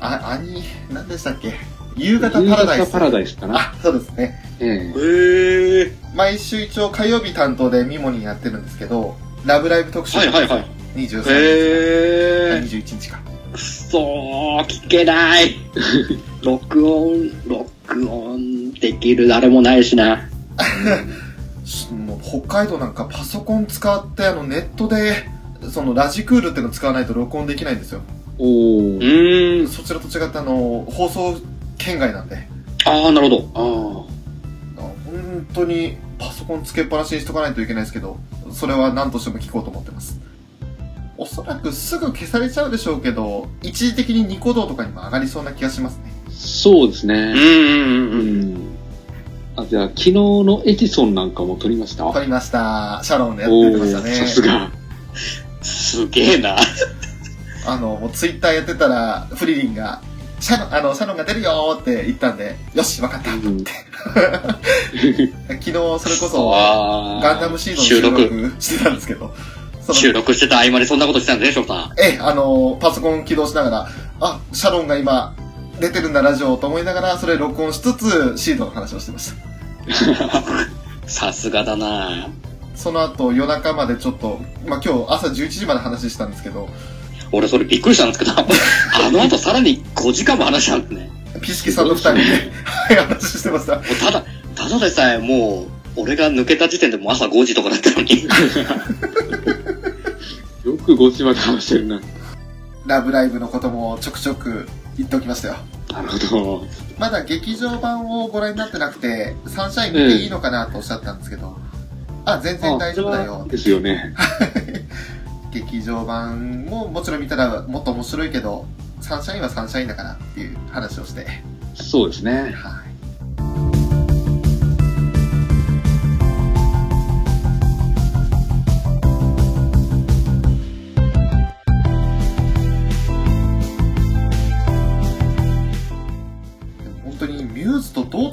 あ、兄、何でしたっけ？夕方パラダイス。夕方パラダイスかな。あ、そうですね。ええへえ。毎週一応火曜日担当でミモニーやってるんですけど、ラブライブ特集。はいはいはい。23日え。21日か。くそー、聞けない。録音、録音できる誰もないしな。し もう北海道なんかパソコン使ってあのネットで、そのラジクールっていうの使わないと録音できないんですよ。おうー。ーん。そちらと違ってあの、放送圏外なんで、ああ、なるほど。ああ本当にパソコンつけっぱなしにしとかないといけないですけど、それは何としても聞こうと思ってます。おそらくすぐ消されちゃうでしょうけど、一時的にニコ動とかにも上がりそうな気がしますね。あ。そうですね。うんうんううん。ん。あ、じゃあ、昨日のエジソンなんかも撮りました？わかりました。シャロンでやってましたね。さすが。すげえな。あの、もうツイッターやってたら、フリリンが、シャロン、あの、シャロンが出るよーって言ったんで、よし、わかった。うん 昨日、それこそ、あガンダムシードの収収録。録してたんですけど、収録してた合間にそんなことしてたんでしょ、さええ、あの、パソコン起動しながら、あ、シャロンが今、出てるんだ、ラジオと思いながら、それ録音しつつ、シードの話をしてました。さすがだなその後、夜中までちょっと、まあ、今日朝11時まで話したんですけど、俺それびっくりしたんですけど、あの後さらに5時間も話したんですね。ピシキさんの二人で、はい、話してました。ただ、ただでさえもう、俺が抜けた時点でもう朝5時とかだったのに。よく5時まで話してるな。ラブライブのこともちょくちょく言っておきましたよ。なるほど。まだ劇場版をご覧になってなくて、サンシャイン見ていいのかなとおっしゃったんですけど、あ、全然大丈夫だよ。ですよね。劇場版ももちろん見たらもっと面白いけど、サンシャインはサンシャインだからっていう話をして、そうですね。はい。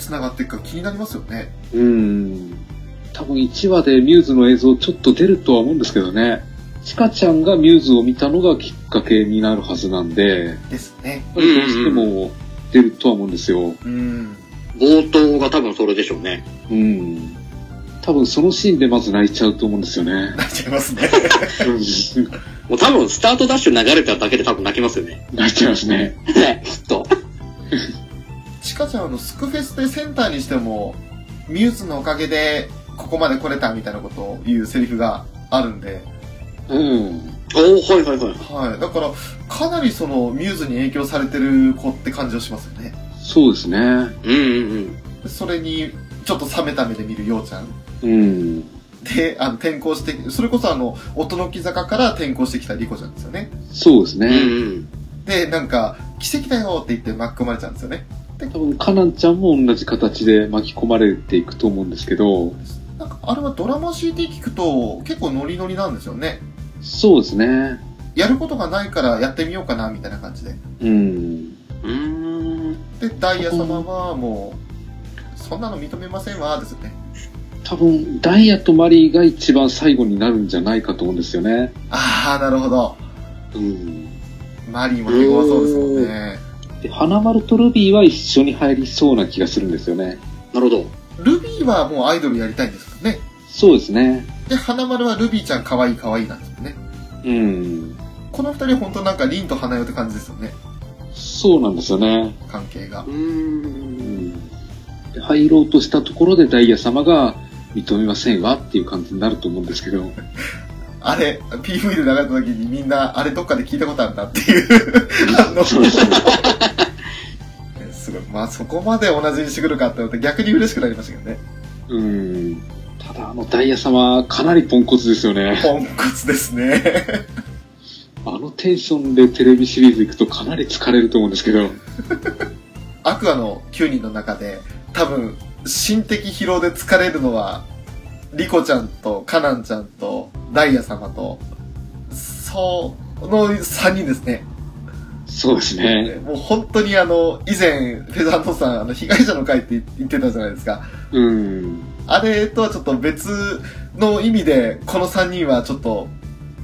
繋がっていくか気になりますよね。うん。多分1話でミューズの映像ちょっと出るとは思うんですけどね。チカちゃんがミューズを見たのがきっかけになるはずなんで、ですね。どうしても出るとは思うんですよ。うん。冒頭が多分それでしょうね。うん。多分そのシーンでまず泣いちゃうと思うんですよね。なっちゃいますね。うんもう多分スタートダッシュ流れただけで多分泣きますよね。泣いちゃいますね。ね、きっと。チカちゃんあのスクフェスでセンターにしても、ミューズのおかげでここまで来れたみたいなことを言うセリフがあるんで、うん。おー、はいはいはい。はい。だから、かなりそのミューズに影響されてる子って感じをしますよね。そうですね。うんうんうん。それに、ちょっと冷めた目で見るようちゃん。うん。で、あの、転校して、それこそあの、音の木坂から転校してきたリコちゃんですよね。うんそうですね。うん。で、なんか、奇跡だよって言って巻き込まれちゃうんですよね。多分、カナンちゃんも同じ形で巻き込まれていくと思うんですけど、なんか、あれはドラマ CD 聞くと、結構ノリノリなんですよね。そうですね。やることがないからやってみようかな、みたいな感じで。うん。うーん。で、ダイヤ様はもう、そんなの認めませんわ、ですよね。多分、ダイヤとマリーが一番最後になるんじゃないかと思うんですよね。あー、なるほど。うん。マリーも手強そうですもんね。で、花丸とルビーは一緒に入りそうな気がするんですよね。なるほど。ルビーはもうアイドルやりたいんですけどね。そうですね。で、花丸はルビーちゃん可愛い可愛いなんですよね。うん。この二人本当なんか凛と花代って感じですよね。そうなんですよね。関係がう。ん入ろうとしたところでダイヤ様が認めませんわっていう感じになると思うんですけど。あれ、PV で流れた時にみんな、あれどっかで聞いたことあるんだっていう反応。そうですね。すごい。まあそこまで同じにしてくるかって思って逆に嬉しくなりましたけどね。うん。ただ、あのダイヤ様、かなりポンコツですよね。ポンコツですね。あのテンションでテレビシリーズ行くとかなり疲れると思うんですけど。アクアの9人の中で、多分、心的疲労で疲れるのは、リコちゃんとカナンちゃんとダイヤ様と、その3人ですね。そうですね。もう本当にあの、以前、フェザートさん、あの、被害者の会って言ってたじゃないですか。うん。あれとはちょっと別の意味で、この3人はちょっと、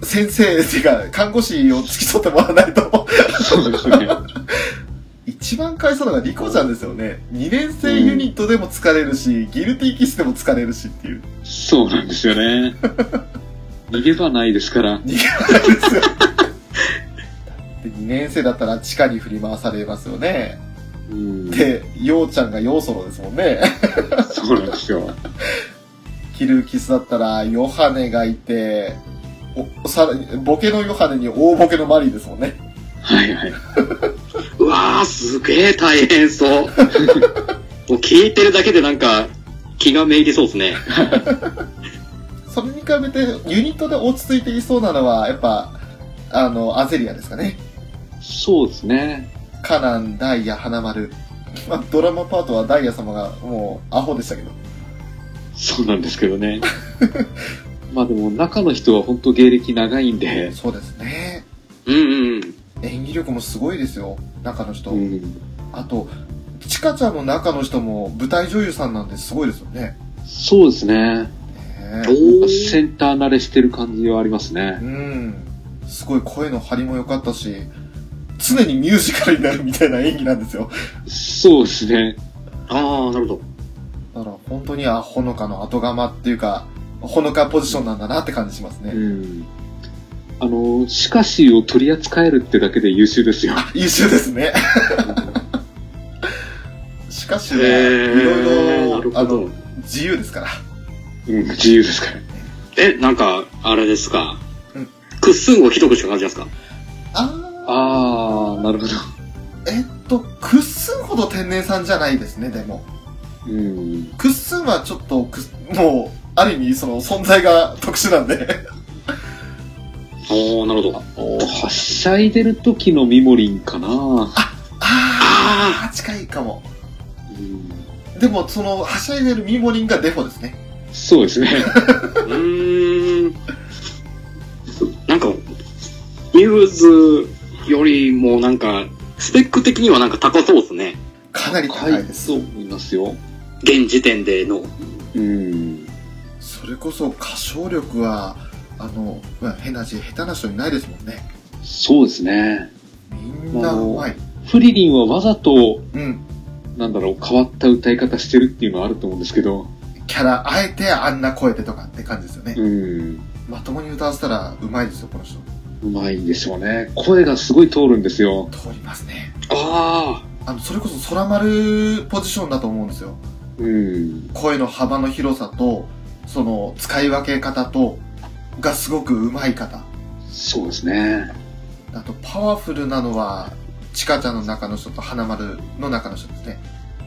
先生っていうか、看護師を付き添ってもらわないと、そうですね。一一番かわいそうなのがリコちゃんですよね。2年生ユニットでも疲れるし、ギルティーキスでも疲れるしっていう。そうなんですよね。逃げ場ないですから。逃げないですよ。で2年生だったら地下に振り回されますよね。うん。で、ヨウちゃんがヨウソロですもんね。そうなんですよ。キルキスだったらヨハネがいて、おさらに、ボケのヨハネに大ボケのマリーですもんね。はいはい。うわー、すげえ大変そう。もう聞いてるだけでなんか、気がめいりそうですね。それに比べて、ユニットで落ち着いていそうなのは、やっぱ、あの、アゼリアですかね。そうですね。カナン、ダイヤ、花丸。まあ、ドラマパートはダイヤ様がもうアホでしたけど。そうなんですけどね。まあでも中の人は本当芸歴長いんで、そうですね。うんうん。演技力もすごいですよ、中の人。うん、あと、チカちゃんの中の人も舞台女優さんなんですごいですよね。そうですね。センター慣れしてる感じはありますねう。ん。すごい声の張りも良かったし、常にミュージカルになるみたいな演技なんですよ。そうですね。ああ、なるほど。だから本当にあ、ほのかの後釜っていうか、ほのかポジションなんだなって感じしますね。うん。あの、しかしを取り扱えるってだけで優秀ですよ。優秀ですね。しかしね、いろいろ、あの、自由ですから。うん、自由ですから。え、なんか、あれですか？うんくっすんをひどくしか感じますか？ああー、なるほど。ー、えっと、クッスンほど天然さんじゃないですね、でも。うん。クッスンはちょっとく、もう、ある意味、その、存在が特殊なんで。おー、なるほど。はしゃいでる時のミモリンかな。あー、近いかも。うん、でも、その、はしゃいでるミモリンがデフォですね。そうですね。うーん。なんか、ミューズよりもなんか、スペック的にはなんか高そうですね。かなり高いです。と思いますよ。現時点での。うん。それこそ、歌唱力は、あの、まあ、変な字、下手な人いないですもんね。そうですね。みんなうまい。フリリンはわざと、うん。なんだろう、変わった歌い方してるっていうのはあると思うんですけど。キャラ、あえてあんな声でとかって感じですよね。うん。まともに歌わせたらうまいですよ、この人。うまいんでしょうね。声がすごい通るんですよ。通りますね。ああの、それこそ空丸ポジションだと思うんですよ。うん。声の幅の広さと、その、使い分け方と、がすごくうまい方。そうですね。あと、パワフルなのは、チカちゃんの中の人と花丸の中の人ですね。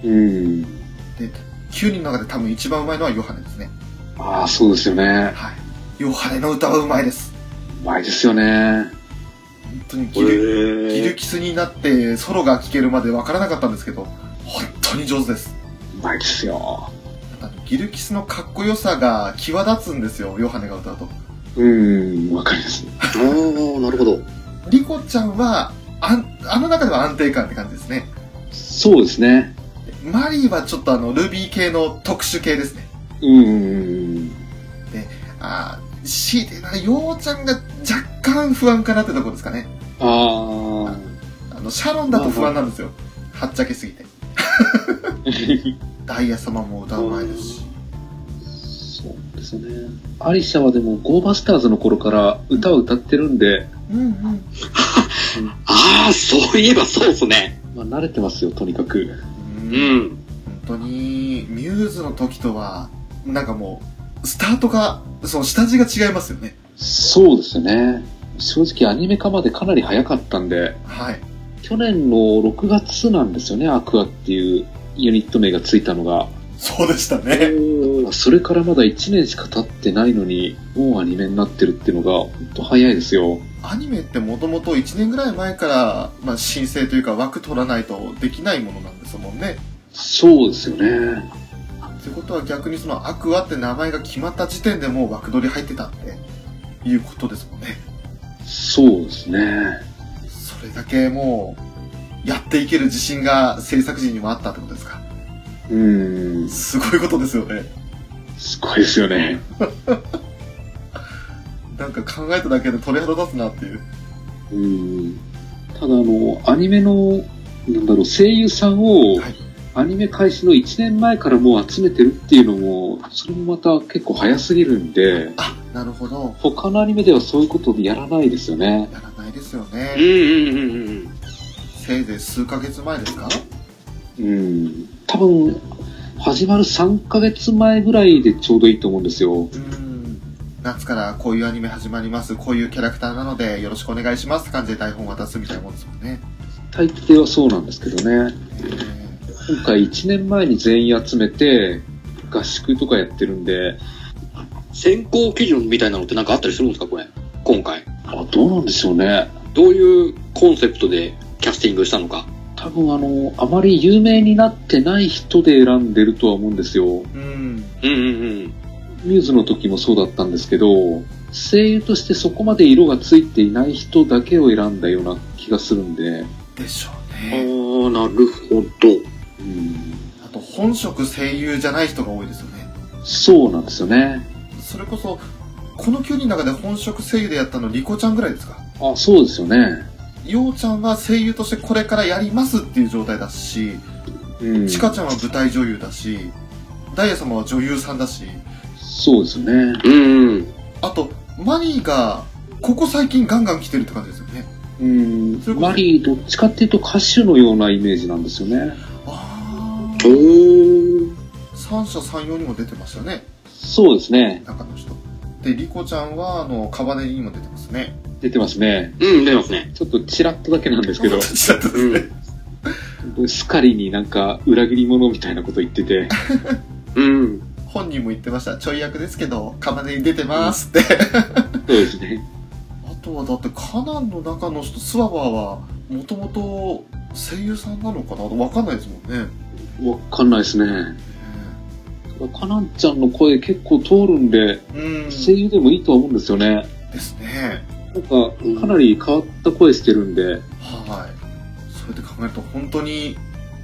うん。で、9人の中で多分一番うまいのはヨハネですね。ああ、そうですよね。はい。ヨハネの歌はうまいです。うまいですよね。本当にー。ギル、ギルへキスになってソロが聴けるまでわからなかったんですけど、本当に上手です。うまいですよ。ギルキスのかっこよさが際立つんですよ、ヨハネが歌うと。うん、わかります。ー。あー、なるほど。リコちゃんは、あんあの中では安定感って感じですね。そうですね。マリーはちょっとあの、ルビー系の特殊系ですね。うん。あー、強いてな、ヨウちゃんが若干不安かなってところですかね。ああの、シャロンだと不安なんですよ。はっちゃけすぎて。あ。ダイヤ様も歌うまいですし。そうですね。アリシャはでも、ゴーバスターズの頃から歌を歌ってるんで、うんうん。あー、そういえばそうっすね。まあ、慣れてますよ、とにかく。うんうん。本当に、ミューズの時とは、なんかもう、スタートが、その下地が違いますよね。そうですね。正直アニメ化までかなり早かったんで、はい。去年の6月なんですよね、アクアっていうユニット名がついたのが。そうでしたね。それからまだ1年しか経ってないのに、もうアニメになってるっていうのが、本当早いですよ。アニメってもともと1年ぐらい前から、まあ、申請というか枠取らないとできないものなんですもんね。そうですよね。ってことは逆にそのアクアって名前が決まった時点でもう枠取り入ってたっていうことですもんね。そうですね。それだけもう、やっていける自信が制作陣にもあったってことですか。うーん、すごいことですよね。すごいですよね。なんか考えただけで鳥肌立つなっていう。うん。ただあの、アニメのなんだろう、声優さんをはいアニメ開始の1年前からもう集めてるっていうのも、それもまた結構早すぎるんで、あ、なるほど。他のアニメではそういうことでやらないですよね。やらないですようんね。うんうんうん。せいぜい数ヶ月前ですか？うん。多分、始まる3ヶ月前ぐらいでちょうどいいと思うんですよ。うん。夏からこういうアニメ始まります。こういうキャラクターなのでよろしくお願いしますって感じで台本渡すみたいなもんですもんね。大抵はそうなんですけどね。え今回1年前に全員集めて、合宿とかやってるんで、選考基準みたいなのってなんかあったりするんですか？これ。今回。あ、どうなんでしょうね。どういうコンセプトでキャスティングしたのか。多分あの、あまり有名になってない人で選んでるとは思うんですよ。ーうん。うんうんうん。ミューズの時もそうだったんですけど、声優としてそこまで色がついていない人だけを選んだような気がするんで、でしょうあね。ー、なるほど。うん、あと本職声優じゃない人が多いですよね。そうなんですよね。それこそ、この9人の中で本職声優でやったのリコちゃんぐらいですか？あ、そうですよね。ようちゃんは声優としてこれからやりますっていう状態だし、うん、ちかちゃんは舞台女優だし、ダイヤ様は女優さんだし、そうですよね。うんうん。あと、マリーが、ここ最近ガンガン来てるって感じですよね。うんマリーどっちかっていうと歌手のようなイメージなんですよね。あおー。三者三様にも出てましたね、そうですね。中の人。で、リコちゃんは、あの、カバネリにも出てますね。出てますね。うん、出ますね。ちょっとチラッとだけなんですけど、ちょっとですね。スカリになんか裏切り者みたいなこと言ってて、うん。本人も言ってました。ちょい役ですけど、カバネリ出てますって。そうですね。あとはだってカナンの中の人、スワバーは、もともと声優さんなのかな？わかんないですもんね。わかんないですね。カナンちゃんの声結構通るんで、うん。声優でもいいとは思うんですよね。ですね。なんか、かなり変わった声してるんで、はい。そうやって考えると、本当に、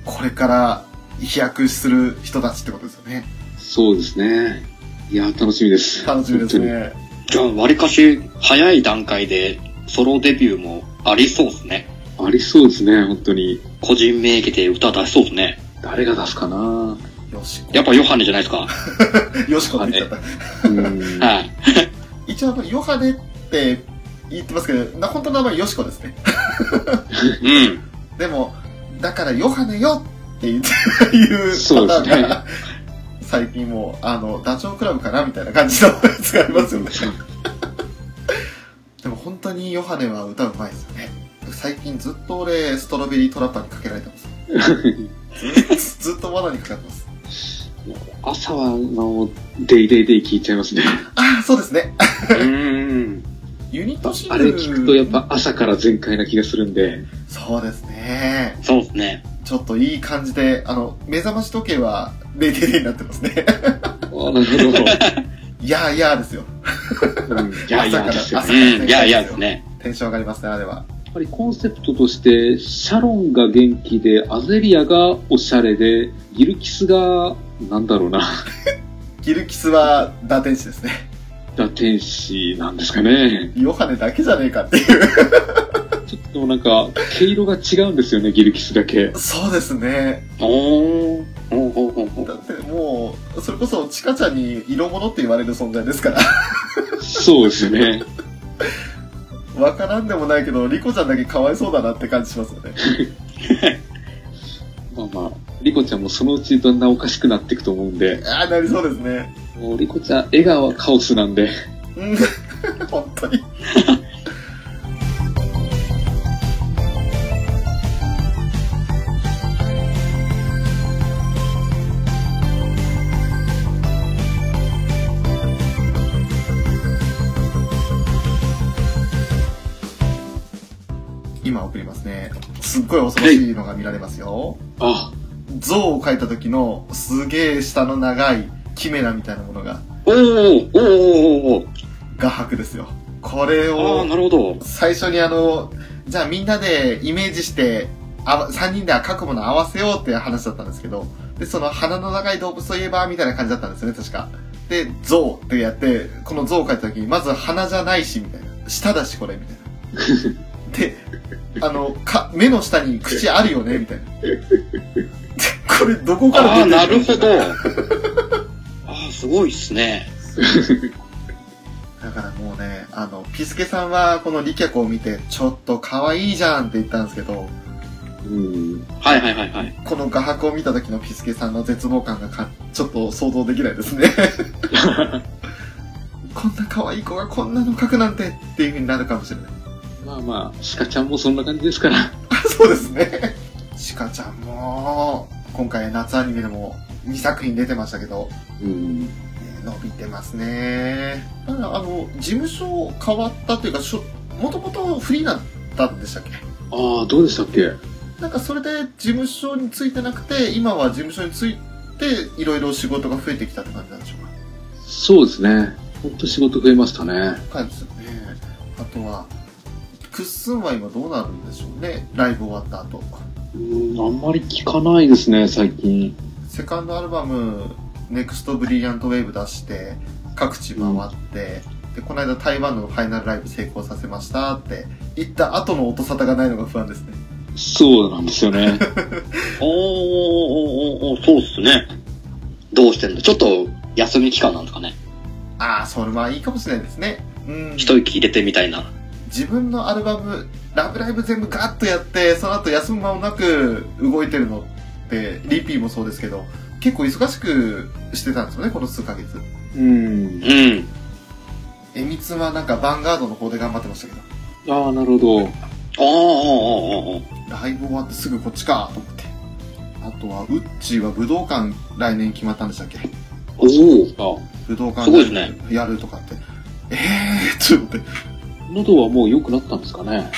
これから飛躍する人たちってことですよね。そうですね。いや、楽しみです。楽しみですね。じゃあ、割かし早い段階でソロデビューもありそうですね。ありそうですね、本当に。個人名義で歌出しそうですね。誰が出すかなよしこ。やっぱヨハネじゃないですか。よしこって言っちゃった。うん。はい。一応、あの、ヨハネって言ってますけど、な本当の名前ヨシコですね。うん。でも、だからヨハネよって言っていうパタねーンが、最近もう、あの、ダチョウ倶楽部かなみたいな感じのやつがありますよね。でも本当にヨハネは歌うまいですよね。最近ずっと俺、ストロベリートラッパーにかけられてます。ずずっと罠にかかってます。朝は、あの、デイデイデイ聞いちゃいますね。ああ、そうですね。うん。ユニットシングあル。れ聞くとやっぱ朝から全開な気がするんで、そうですね。そうですね。ちょっといい感じで、あの、目覚まし時計は0 0になってますね。あなるほど。いやーいやーですよ。うん、いやいやですよ。いやいやですね。テンション上がりますね、あれは。やっぱりコンセプトとして、シャロンが元気で、アゼリアがおしゃれで、ギルキスが、なんだろうな、ギルキスは打天使ですね。打天使なんですかね。ヨハネだけじゃねえかっていう。ちょっとなんか、毛色が違うんですよね、ギルキスだけ。そうですね。おー。だってもう、それこそチカちゃんに色物って言われる存在ですから。そうですね。わからんでもないけど、リコちゃんだけかわいそうだなって感じしますよね。まあまあ、リコちゃんもそのうちだんだんおかしくなっていくと思うんで、ああ、なりそうですね。もうリコちゃん、笑顔はカオスなんで、うん。本当に。今送りますね。すっごい恐ろしいのが見られますよ。あ、像を描いた時のすげえ下の長いキメラみたいなものがおー。おーおーおー画伯ですよ。これをあ、なるほど。最初にあの、じゃあみんなでイメージして、あ3人で書くもの合わせようっていう話だったんですけど、で、その鼻の長い動物といえば、みたいな感じだったんですよね、確か。で、象ってやって、この象を描いた時に、まず鼻じゃないし、みたいな。舌だし、これ、みたいな。で、あの、か、目の下に口あるよねみたいな。これどこからああ、出てる？のなるほど。ああ、すごいっすね。だからもうね、あの、ピスケさんはこのリキャコを見て、ちょっと可愛いじゃんって言ったんですけど、うん。はいはいはいはい。この画伯を見た時のピスケさんの絶望感がかちょっと想像できないですね。こんな可愛い子がこんなの描くなんてっていう風になるかもしれない。まあまあ、シカちゃんもそんな感じですから。あ そうですね。シカちゃんも、今回夏アニメでも2作品出てましたけど、うん。ね伸びてますね。ただ、あの、事務所変わったというか、もともとフリーだったんでしたっけ？ああ、どうでしたっけ？なんかそれで事務所についてなくて、今は事務所についていろいろ仕事が増えてきたって感じなんでしょうか？そうですね。ほんと仕事増えましたね。感じですよね。あとは、クッスンは今どうなるんでしょうね？ライブ終わった後。うん、あんまり聞かないですね、最近。セカンドアルバム、ネクストブリリアントウェーブ出して、各地回って、で、この間台湾のファイナルライブ成功させましたって言った後の音沙汰がないのが不安ですね。そうなんですよね。おーおーおーおーそうっすね。どうしてんのちょっと休み期間なんですかね。ああ、それはいいかもしれないですね。うん。一息入れてみたいな。自分のアルバム、ラブライブ全部ガーッとやって、その後休む間もなく動いてるのって、リピーもそうですけど、結構忙しくしてたんですよね、この数ヶ月。うんう。ん。えみつはなんかヴァンガードの方で頑張ってましたけど、ああ、なるほど。ああ、ああ、ああ、あライブ終わってすぐこっちかと思って。あとは、ウッチーは武道館来年決まったんでしたっけ？おお。あ武道館すごいですねやるとかって。えーちょっと待って。喉はもう良くなったんですかね？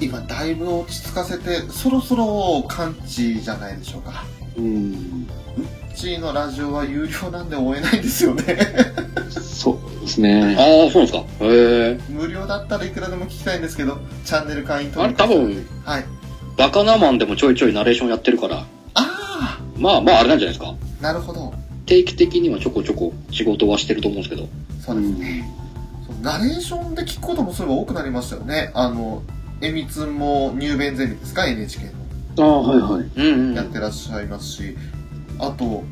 今だいぶ落ち着かせて、そろそろ完治じゃないでしょうか。うん。うちのラジオは有料なんで追えないんですよね。そうですね。ああ、そうですか？へえ。無料だったらいくらでも聞きたいんですけど、チャンネル会員登あれ多分、はい。バカナマンでもちょいちょいナレーションやってるから、あまあまああれなんじゃないですか？あ、なるほど。定期的にはちょこちょこ仕事はしてると思うんですけど。そうですね。ナレーションで聞くこともそういえば多くなりましたよね。あの、えみつんも入弁ゼミですか ?NHK の。ああ、はいはい。うんうん。やってらっしゃいますし、あと、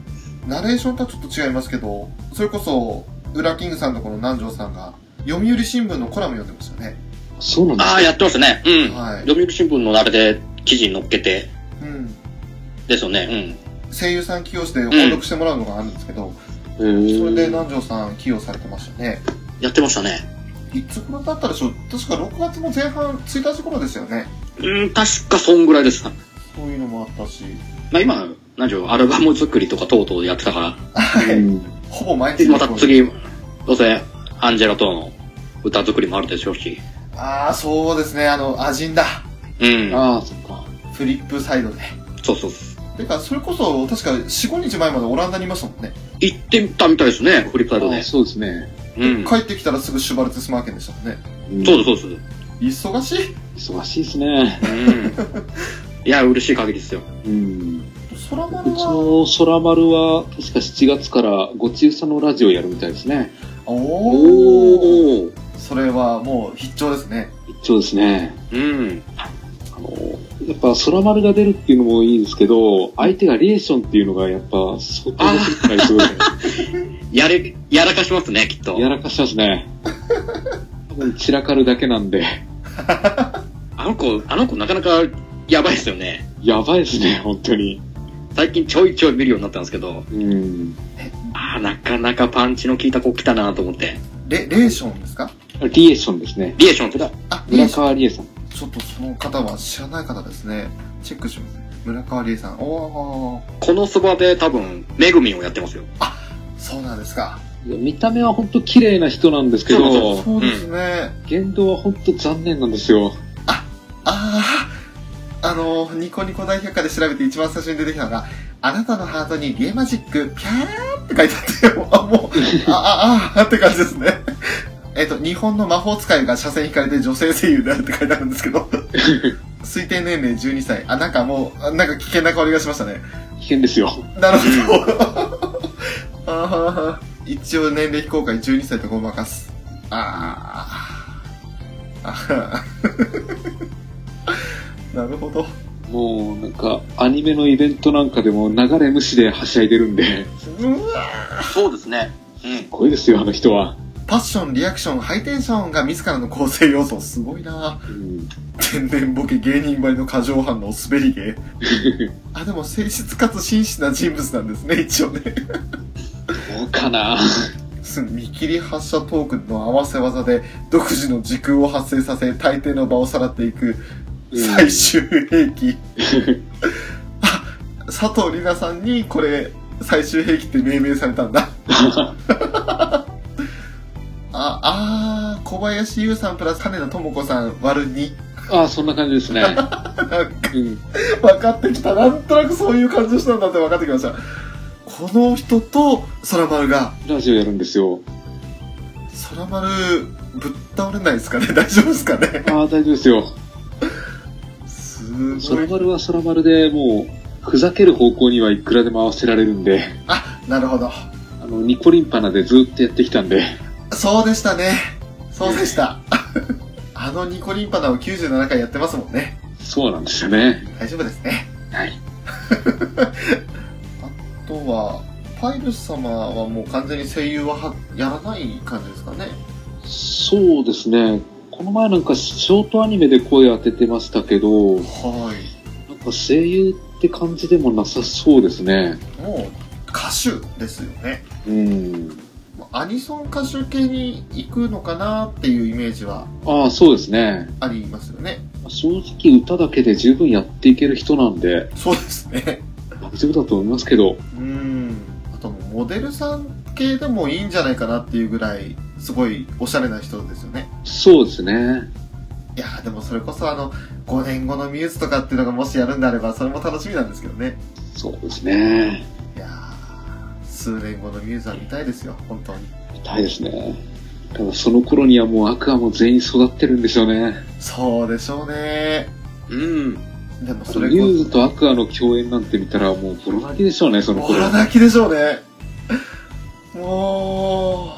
ナレーションとはちょっと違いますけど、それこそ、ウラキングさんとこの南條さんが、読売新聞のコラム読んでましたね。そうなんですああ、やってますね。うん。はい。読売新聞のあれで記事に載っけて、うん。ですよね。声優さん起用して翻読してもらうのがあるんですけど、へーそれで南條さん起用されてましたね。うん。やってましたね。いつ頃だったでしょう？確か6月の前半1日頃ですよね。うん、確かそんぐらいです。そういうのもあったし。まあ今、何でしょう、アルバム作りとかとうとうやってたから、はい。うん。ほぼ毎日また次、どうせ、アンジェラとの歌作りもあるでしょうし。ああ、そうですね。あの、アジンだ。うん。ああ、そっか。フリップサイドで。そうそう。てか、それこそ、確か4、5日前までオランダにいましたもんね。行ってみたみたいですね、フリップサイドで。そうですね。うん。帰ってきたらすぐシュバルツスマーケンでしたもんね。うんそうです、そうです。忙しい。忙しいですね。うん。いや、嬉しい限りですよ。うん。空丸うちは、の空丸は、確か7月からごちうさのラジオやるみたいですね。おおおー。それはもう必聴ですね。一応ですね。うん。あの、やっぱ空丸が出るっていうのもいいですけど、相手がリエーションっていうのがやっぱ相当出てきたりする やれ、やらかしますね、きっと。やらかしますね。多分散らかるだけなんで、あの子、あの子なかなかやばいですよね。やばいですね、本当に。最近ちょいちょい見るようになったんですけど、うん。ああ、なかなかパンチの効いた子来たなと思って。レ、レーションですか？リエーションですね。リエーションってだ。あ、レー村ション。ちょっとその方は知らない方ですね。チェックします。村川理恵さん。おー、このそばで多分、めぐみんをやってますよ。そうなんですか。見た目は本当綺麗な人なんですけど、そうですね。言動は本当残念なんですよ。ああ、あの、ニコニコ大百科で調べて一番最初に出てきたのが、あなたのハートにゲーマジック、ピャーって書いてあって、あ、もう、あ、あ、あ、って感じですね。えっと、日本の魔法使いが車線引かれて女性声優であるって書いてあるんですけど、推定年齢12歳。あ、なんかもう、あなんか危険な香りがしましたね。危険ですよ。なるほど。一応年齢非公開12歳とごまかす。あーあー。なるほど。もうなんかアニメのイベントなんかでも流れ無視ではしゃいでるんで、うわそうですね。うん。すごいですよ、あの人は。パッション、リアクション、ハイテンションが自らの構成要素。すごいなうん、天然ボケ芸人ばりの過剰反応、滑り芸。あ、でも誠実かつ真摯な人物なんですね、一応ね。どうかな見切り発射トークの合わせ技で独自の時空を発生させ大抵の場をさらっていくうん最終兵器、あ佐藤里奈さんにこれ最終兵器って命名されたんだ ああー小林優さんプラス金田智子さん割る2ああ、そんな感じですね。なんかうん。分かってきたなんとなくそういう感じの人なんだって分かってきましたこの人と空丸がラジオやるんですよ。空丸ぶっ倒れないですかね？大丈夫ですかね？ああ、大丈夫ですよ。すごい。空丸は空丸でもう、ふざける方向にはいくらでも合わせられるんで、あ、なるほど。あの、ニコリンパナでずっとやってきたんで、そうでしたね。そうでした。あのニコリンパナを97回やってますもんね。そうなんですよね。大丈夫ですね。はい。あとは、パイルス様はもう完全に声優ははやらない感じですかね。そうですね。この前なんかショートアニメで声当ててましたけど、なんかはい。声優って感じでもなさそうですね。もう、歌手ですよね。うん。アニソン歌手系に行くのかなっていうイメージはああ、そうですね。ありますよね。正直歌だけで十分やっていける人なんで、そうですね。大丈夫だと思いますけど、うん。あと、モデルさん系でもいいんじゃないかなっていうぐらい、すごいおしゃれな人ですよね。そうですね。いやーでもそれこそあの、5年後のミューズとかっていうのがもしやるんであれば、それも楽しみなんですけどね。そうですね。数年後のミューズは見たいですよ、本当に。見たいですね。ただその頃にはもうアクアも全員育ってるんですよね。そうでしょうね。うん。でもミュそれこーズとアクアの共演なんて見たらもうボロ泣きでしょうね、そのそ、頃。ほら泣きでしょうね。も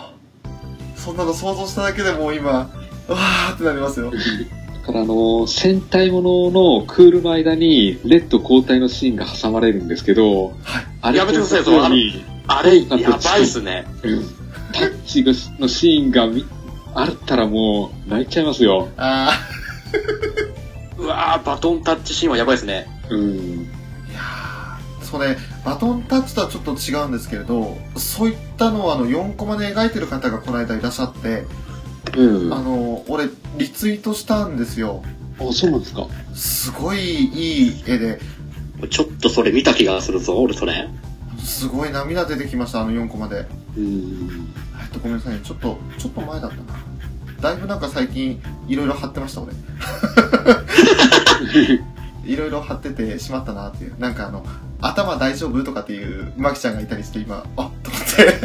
う、そんなの想像しただけでもう今、わーってなりますよ。だからあの、戦隊もののクールの間に、レッド交代のシーンが挟まれるんですけど、はい。あれやめてくださいと同じようにあれ、やばいっすね。うんタッチのシーンがみあったらもう泣いちゃいますよ。あうわー、バトンタッチシーンはやばいですね。うん。ー、いやーそれ、バトンタッチとはちょっと違うんですけれど、そういったのをあの、4コマで描いてる方がこの間いらっしゃって、うん。ああ、の、俺、リツイートしたんですよ。そうなんですか。すごいいい絵で、ちょっとそれ見た気がするぞ、俺それ。すごい涙出てきました、あの4コマで。うん。えっと、ごめんなさいね。ちょっと、ちょっと前だったな。だいぶなんか最近、いろいろ貼ってました、俺。いろいろ貼っててしまったなっていう。なんかあの、頭大丈夫？とかっていう、まきちゃんがいたりして今、あっと思って。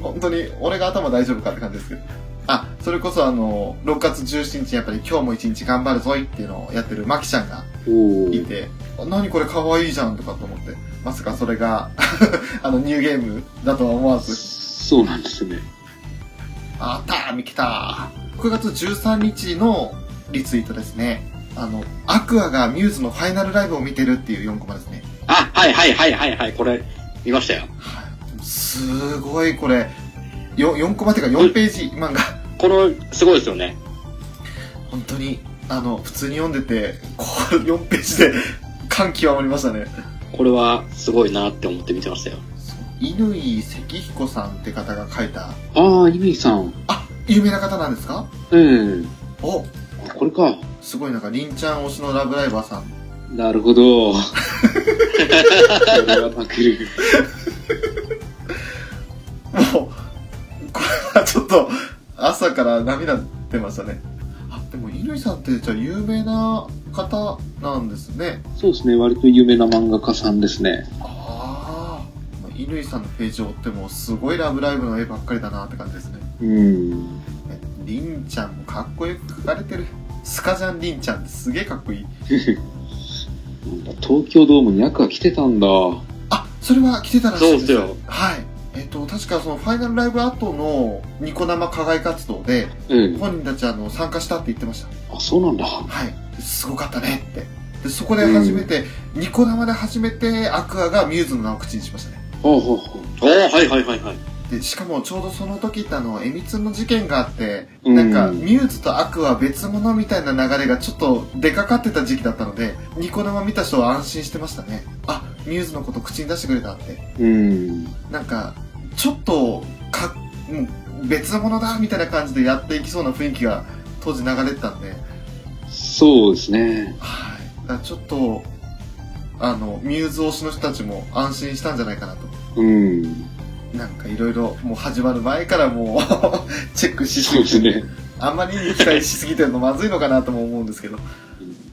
本当に、俺が頭大丈夫かって感じですけど。あ、それこそあの、6月17日やっぱり今日も一日頑張るぞいっていうのをやってるまきちゃんがいて、あ何これ可愛いじゃんとかと思って、まさかそれが、あの、ニューゲームだとは思わず、そうなんですね。あったー、見きたー。6月13日のリツイートですね。あの、アクアがミューズのファイナルライブを見てるっていう4コマですね。あ、はいはいはいはいはい、これ、見ましたよ。はい。すごいこれ、よ4コマっていうか4ページ漫画。この、すごいですよね。本当に、あの、普通に読んでて、こう4ページで感極まりましたね。これは、すごいなって思って見てましたよ。乾関彦さんって方が書いた、ああ、イメイさん。あ、有名な方なんですか？うん。お、あこれか。すごいなんか、りんちゃん推しのラブライバーさん。なるほど。これは泣ける。もう、これはちょっと、朝から涙出ましたね。あ、でも、乾さんって、じゃあ、有名な方なんですね。そうですね。割と有名な漫画家さんですね。ああ。乾さんのページを追っても、すごいラブライブの絵ばっかりだなって感じですね。うん。えりんちゃんもかっこよく描かれてる。スカジャンりんちゃんってすげえかっこいい。東京ドームにアクア来てたんだ。あ、それは来てたらしいです。そうっすよはい。えっと、確かそのファイナルライブ後のニコ生課外活動で、ええ。本人たちあの参加したって言ってました。あ、そうなんだ。はい。すごかったねって。で、そこで初めて、ニコ生で初めてアクアがミューズの名を口にしましたね。ほうほうほう。おー、はいはいはいはい。で、しかもちょうどその時ってあの、エミツの事件があって、うんなんか、ミューズとアクアは別物みたいな流れがちょっと出かかってた時期だったので、ニコ生見た人は安心してましたね。あ、ミューズのこと口に出してくれたって。うん。なんか、ちょっと、か、うん、別物だみたいな感じでやっていきそうな雰囲気が当時流れてたんで、そうですね。はい。だからちょっと、あの、ミューズ推しの人たちも安心したんじゃないかなと。うん。なんかいろいろもう始まる前からもう チェックしすそうぎて、ですね。あんまり期待しすぎてるのまずいのかなとも思うんですけど。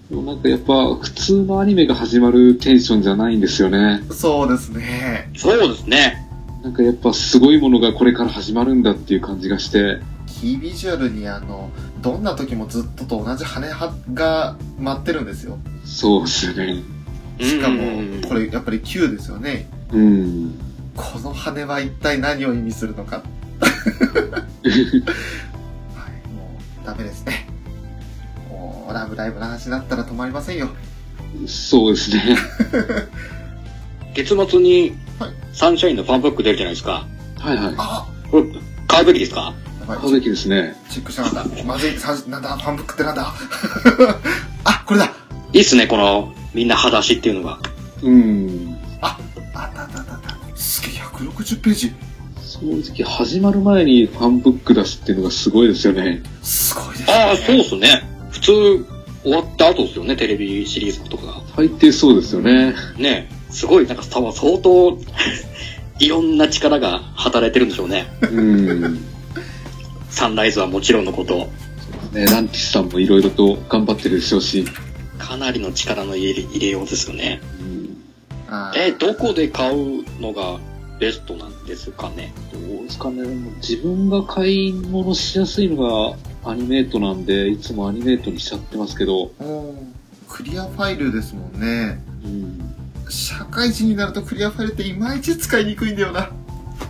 でもなんかやっぱ普通のアニメが始まるテンションじゃないんですよね。そうですね。そうですね。なんかやっぱすごいものがこれから始まるんだっていう感じがして。キービジュアルにあの、どんな時もずっとと同じ羽が待ってるんですよ。そうですよね。しかもうん、これやっぱり Q ですよね。うん。この羽は一体何を意味するのか。はい、もうダメですね。もう、ラブライブの話になったら止まりませんよ。そうですね。月末にはい、サンシャインのファンブック出るじゃないですか。はいはい。あこれ、買うべきですか？買うべきですね。チェックしなかった。まずい、さなんだ、ファンブックってなんだ？あ、これだいいっすね、この、みんな裸足っていうのが。うん。ああったあったあった。すげえ、160ページ。正直始まる前にファンブック出すっていうのがすごいですよね。すごいですね。ああ、そうっすね。普通、終わった後ですよね、テレビシリーズとかが。大抵そうですよね。ねすごい、なんか多分相当、いろんな力が働いてるんでしょうね。うん。サンライズはもちろんのこと、ね、ランティスさんもいろいろと頑張ってるでしょうし。かなりの力の入れ入れようですよね。うん。え、どこで買うのがベストなんですかね。どうですかね。自分が買い物しやすいのがアニメートなんで、いつもアニメートにしちゃってますけど。おークリアファイルですもんね。うん。社会人になるとクリアファイルっていまいち使いにくいんだよな。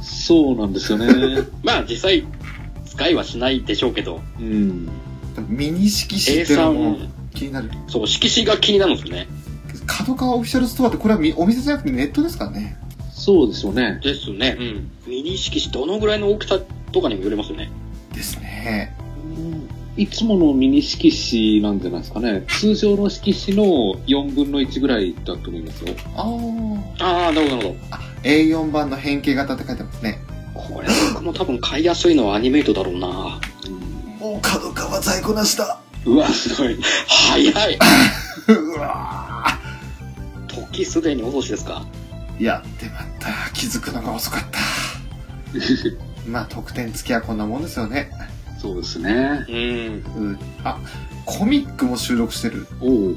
そうなんですよね。まあ実際、使いはしないでしょうけど、うん。ミニ色紙ってのも気になる。そう、色紙が気になるんですよね。角川オフィシャルストアってこれはみお店じゃなくてネットですからね。そうですよね。ですね。うん。ミニ色紙どのぐらいの大きさとかにもよりますよね。ですね。いつものミニ色紙なんじゃないですかね。通常の色紙の4分の1ぐらいだと思いますよ。あーああ、なるほど、なるほど。A4 版の変形型って書いてますね。これ僕も多分買いやすいのはアニメイトだろうな。もう角川在庫なしだ。うわ、すごい。早い。うわ時すでにお年ですか？ーやってまった。気づくのが遅かった。まあ得点付きはこんなもんですよね。そうですね。うん。うん。あ、コミックも収録してる。おう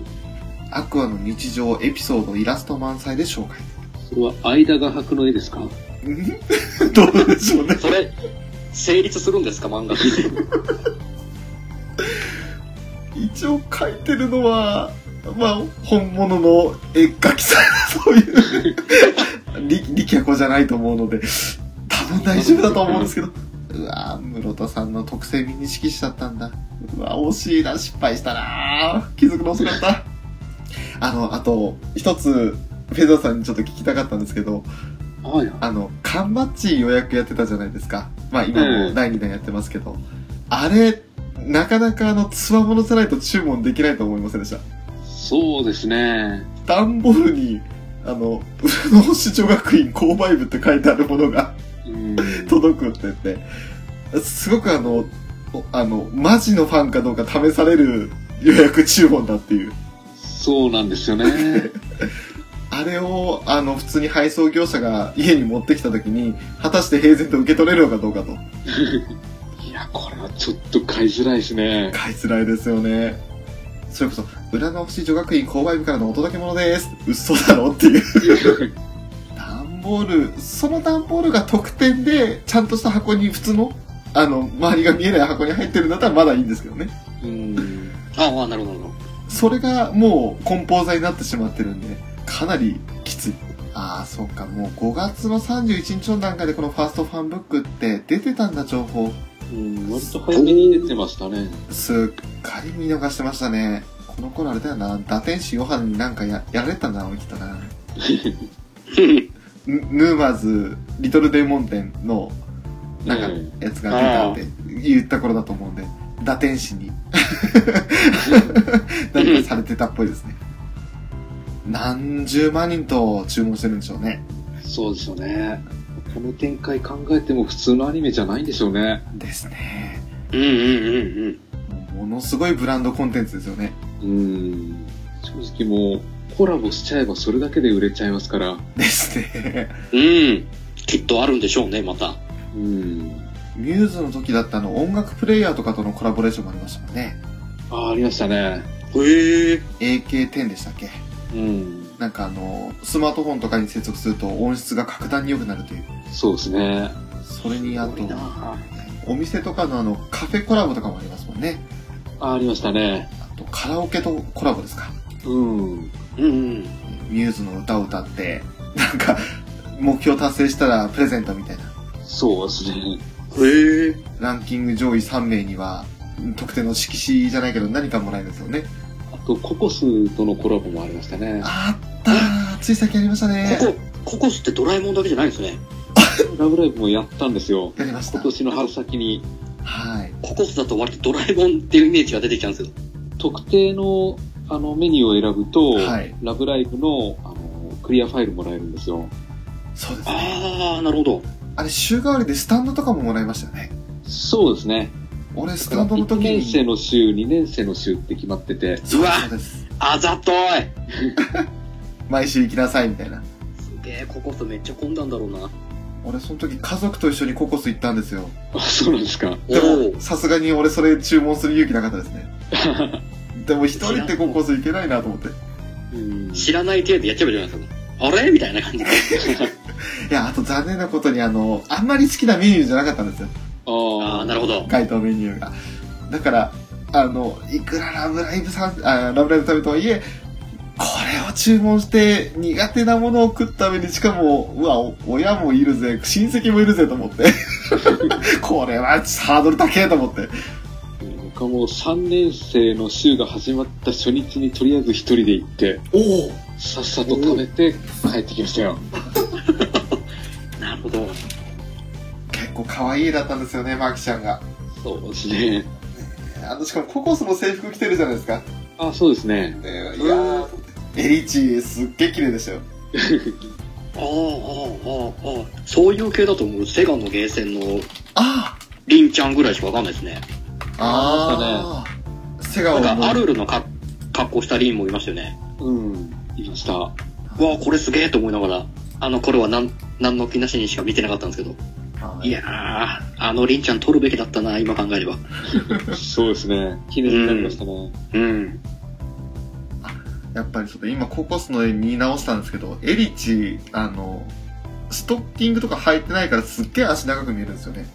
アクアの日常エピソードイラスト満載で紹介。それは間が白の絵ですか？ん？どうでしょうね。それ、成立するんですか、漫画。一応書いてるのは、まあ、本物の絵描きさん、そういう、力力也子じゃないと思うので、多分大丈夫だと思うんですけど。うわぁ、室田さんの特製ミニ色紙だったんだ。うわ惜しいな、失敗したな気づくの遅かった。あの、あと、一つ、フェザーさんにちょっと聞きたかったんですけど、はい。あの、缶バッジ予約やってたじゃないですか。まあ今も第2弾やってますけど、あれ、なかなかあの、つわものじゃないと注文できないと思いませんでした。そうですね。段ボールに、あの、裏の星女学院購買部って書いてあるものがうん。届くって言って、すごくあの、おあの、マジのファンかどうか試される予約注文だっていう。そうなんですよね。あれを、あの、普通に配送業者が家に持ってきた時に、果たして平然と受け取れるのかどうかと。いや、これはちょっと買いづらいですね。買いづらいですよね。それこそ、裏の星女学院購買部からのお届け物です。嘘だろっていう。段ボール、その段ボールが特典で、ちゃんとした箱に普通の、あの、周りが見えない箱に入ってるんだったらまだいいんですけどね。うん。ああ、なるほど、なるほど。それがもう梱包材になってしまってるんで、かなりきつい。ああ、そうか。もう5月の31日の段階でこのファーストファンブックって出てたんだ、情報。うん、割と早めに出てましたね。すっかり見逃してましたね。この頃あれだよな、打天使ヨハンになんかややられたんだな、きっとな。ヌヌーマーズ、リトルデーモン店の、なんかうん、やつが出たって言った頃だと思うんで、打天使に、何かされてたっぽいですね。何十万人と注文してるんでしょうね。そうですよね。この展開考えても普通のアニメじゃないんでしょうね。ですね。うんうんうんうん。ものすごいブランドコンテンツですよね。うん。正直もう、コラボしちゃえばそれだけで売れちゃいますから。ですね。うん。きっとあるんでしょうね、また。うん。ミューズの時だったあの音楽プレイヤーとかとのコラボレーションもありましたもんね。ああ、ありましたね。へえ。AK10 でしたっけ？うん。なんかあの、スマートフォンとかに接続すると音質が格段に良くなるという。そうですね。それにあとお店とかのあの、カフェコラボとかもありますもんね。ああ、ありましたね。あと、カラオケとコラボですか？うん。うんうん。ミューズの歌を歌って、なんか、目標達成したらプレゼントみたいな。そうですね。へえ。ランキング上位3名には、特定の色紙じゃないけど何かもらえるんですよね。あと、ココスとのコラボもありましたね。あったーつい最近ありましたね。ここ、ココスってドラえもんだけじゃないんですね。ラブライブもやったんですよ。やりました。今年の春先に、はい。ココスだと割とドラえもんっていうイメージが出てきちゃうんですよ。特定のあのメニューを選ぶと、はいラブライブのあのクリアファイルもらえるんですよ。そうですね。あー、なるほど。あれ、週替わりでスタンドとかももらいましたよね。そうですね。俺、スタンドの1時に。年生の週、2年生の週って決まってて、そうです。あざとい 毎週行きなさいみたいな。すげえ、ココスめっちゃ混んだんだろうな。俺、その時家族と一緒にココス行ったんですよ。あ、そうなんですか。でおも、さすがに俺それ注文する勇気なかったですね。でも一人ってココス行けないなと思って。うん知らない程度でやっちゃえばいいじゃないですか。あれ？みたいな感じで。いや、あと残念なことにあの、あんまり好きなメニューじゃなかったんですよ。ああー、なるほど。該当メニューが。だから、あの、いくらラブライブさん、あラブライブ食べとはいえ、これを注文して苦手なものを食った上に、しかも、うわ、お親もいるぜ、親戚もいるぜと思って。これはハードル高えと思って。僕はもう3年生の週が始まった初日にとりあえず一人で行って、おおさっさと食べて帰ってきましたよ。なるほど。結構可愛い絵だったんですよね、マキちゃんが。そうですね。あの、しかもココスの制服着てるじゃないですか。あ、そうですね。ねいやー、エリチ、すっげえ綺麗でしたよ。あー、あー、あー、あー。そういう系だと思う。セガのゲーセンのあリンちゃんぐらいしかわかんないですね。あああセガをなんか、アルルのか格好したリンもいましたよね。うん。いました。うわーこれすげえと思いながら、あの頃はなん、何の気なしにしか見てなかったんですけど。はいいやー、あのリンちゃん撮るべきだったな、今考えれば。そうですね。記念になりましたね。うん。やっぱりちょっと今ココスの絵見直したんですけど、エリチ、あの、ストッキングとか履いてないからすっげえ足長く見えるんですよね。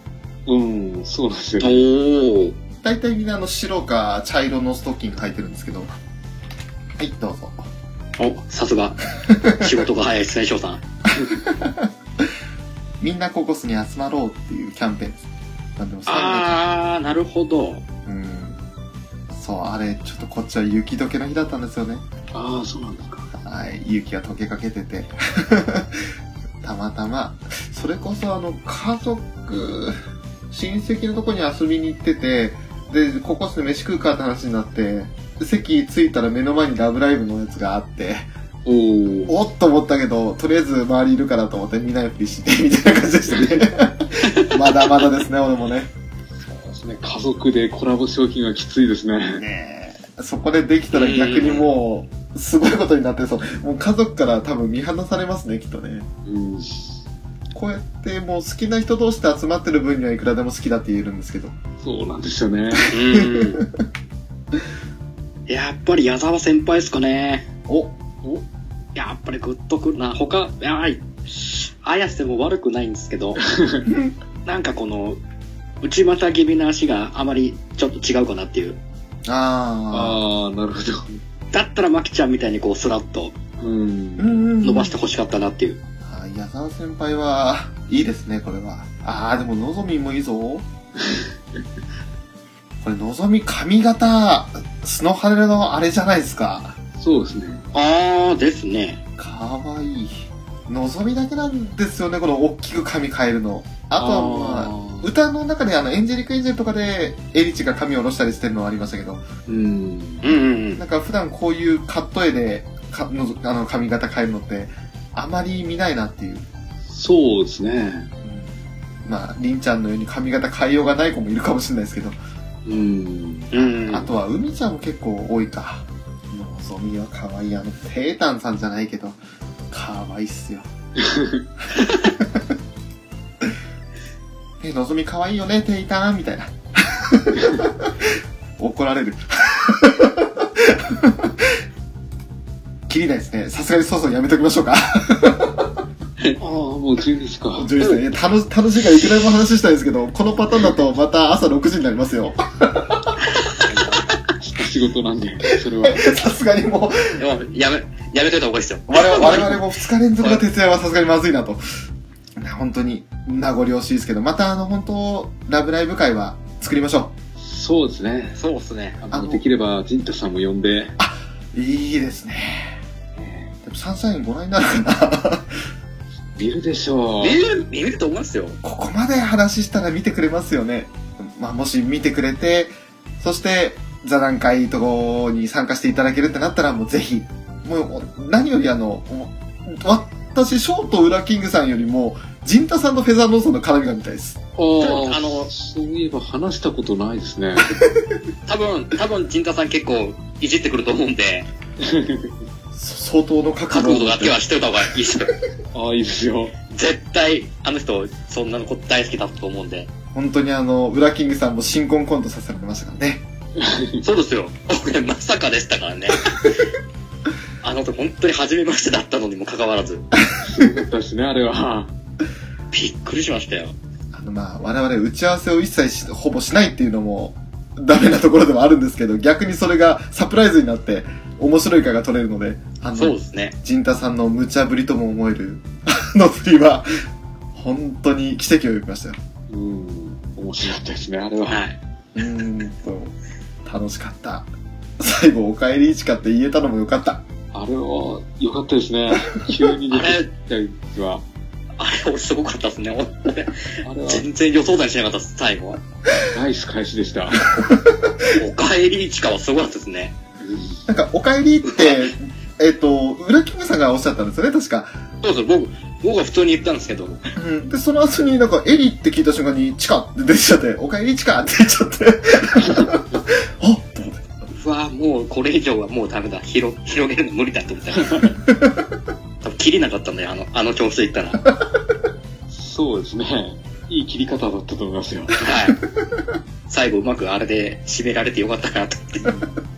うん、そうなんですよお。ー。大体みんなあの白か茶色のストッキング履いてるんですけど。はい、どうぞ。お、さすが。仕事が早いですね、翔さん。みんなココスに集まろうっていうキャンペーンです。なんでも3あー、なるほど。そう、あれ、ちょっとこっちは雪解けの日だったんですよね。ああ、そうなんですか。はい、雪が溶けかけてて。たまたま、それこそあの、家族、親戚のとこに遊びに行ってて、で、ココスで飯食うかって話になって、席着いたら目の前にラブライブのやつがあって、おー。おっと思ったけど、とりあえず周りいるからと思って見ないふりして、みたいな感じでしたね。まだまだですね、俺もね。ですね。家族でコラボ商品はきついですね。ねえそこでできたら逆にもう、すごいことになってそう。もう家族から多分見放されますね、きっとね。うん。こうやってもう好きな人同士で集まってる分にはいくらでも好きだって言えるんですけど。そうなんですよね。うん。やっぱり矢沢先輩ですかね。おやっぱりグッとくるな。他、いや、綾瀬も悪くないんですけど、なんかこの、内股気味な足があまりちょっと違うかなっていう。あああ、なるほど。だったらマキちゃんみたいにこうスラッと、ううん。うん伸ばしてほしかったなっていう。矢沢先輩は、いいですね、これは。ああ、でも、のぞみもいいぞ。これ、のぞみ髪型、スノハレのあれじゃないですか。そうですね。あーですね。かわいい。のぞみだけなんですよね、この大きく髪変えるの。あとは、まあ、ー歌の中であの、エンジェリック・エンジェルとかで、エリチが髪を下ろしたりしてるのはありましたけど、うん。うんうんうん。なんか普段こういうカット絵で、かのぞあの髪型変えるのって、あまり見ないなっていう。そうですね。うんまあ、りんちゃんのように髪型変えようがない子もいるかもしれないですけど、うん。うん。あとは海ちゃんも結構多いか。のぞみは可愛い。あの、ペータンさんじゃないけど、可愛いっすよ。え、のぞみ可愛いよね、テイタンみたいな。怒られる。切りないですね。さすがにそうそうやめときましょうか。ああ、もう12時か。10時ね。楽し楽しいからいくらでも話したいですけど、このパターンだとまた朝6時になりますよ。仕事なんで、それは。さすがにもう、やめ、やめといた方がいいですよ。我々我々も2日連続の徹夜はさすがにまずいなと。本当に名残惜しいですけど、またあの本当、ラブライブ会は作りましょそうですね。そうっすね。あのあの、できれば、ジンタさんも呼んで、う。いいですね。でもサンシャインご覧になるかな見るでしょう見。る、見ると思いますよ。ここまで話したら見てくれますよね。まあ、もし見てくれて、そして、座談会とかに参加していただけるってなったら、もうぜひ、もう、何よりあの、私、ショートウラキングさんよりも、ジンタさんのフェザーノーソンの絡みが見たいです。ああ、あのそういえば話したことないですね。多分、多分、陣太さん結構いじってくると思うんで、そ相当の覚覚悟悟だけはしておいた方がいいですよ。ああ、いいですよ。絶対、あの人、そんなの子大好きだと思うんで。本当にあの、ウラキングさんも新婚コントさせられましたからね。そうですよ。俺、まさかでしたからね。あの人、本当に初めましてだったのにもかかわらず、すごかったですね、あれは。びっくりしましたよ。あの、まあ、我々打ち合わせを一切しほぼしないっていうのも、ダメなところではあるんですけど、逆にそれがサプライズになって、面白い回が取れるので、あのそうで、すね。ジンタさんの無茶ぶりとも思える、あの振りは、本当に奇跡を呼びましたよ。うん。面白かったですね、あれは。はい。うーんと、楽しかった。最後、お帰り市かって言えたのもよかった。あれは、良かったですね。急に出てきた時は。あれ、俺すごかったですね。俺、あれは、全然予想だにしなかったです、最後は。ナイス返しでした。お帰り市かはすごかったですね。なんか、お帰りって、えっと、ウラキングさんがおっしゃったんですよね、確か。そうそう、僕、僕は普通に言ったんですけど、うん。で、その後になんか、エリって聞いた瞬間に、チカって出ちゃって、お帰りチカって言っちゃって。あっと思って。うわもうこれ以上はもうダメだ。広、広げるの無理だと思った。切れなかったんだよ、あの、あの調子で言ったら。はそうですね。いい切り方だったと思いますよ。い。最後うまくあれで締められてよかったなと思って。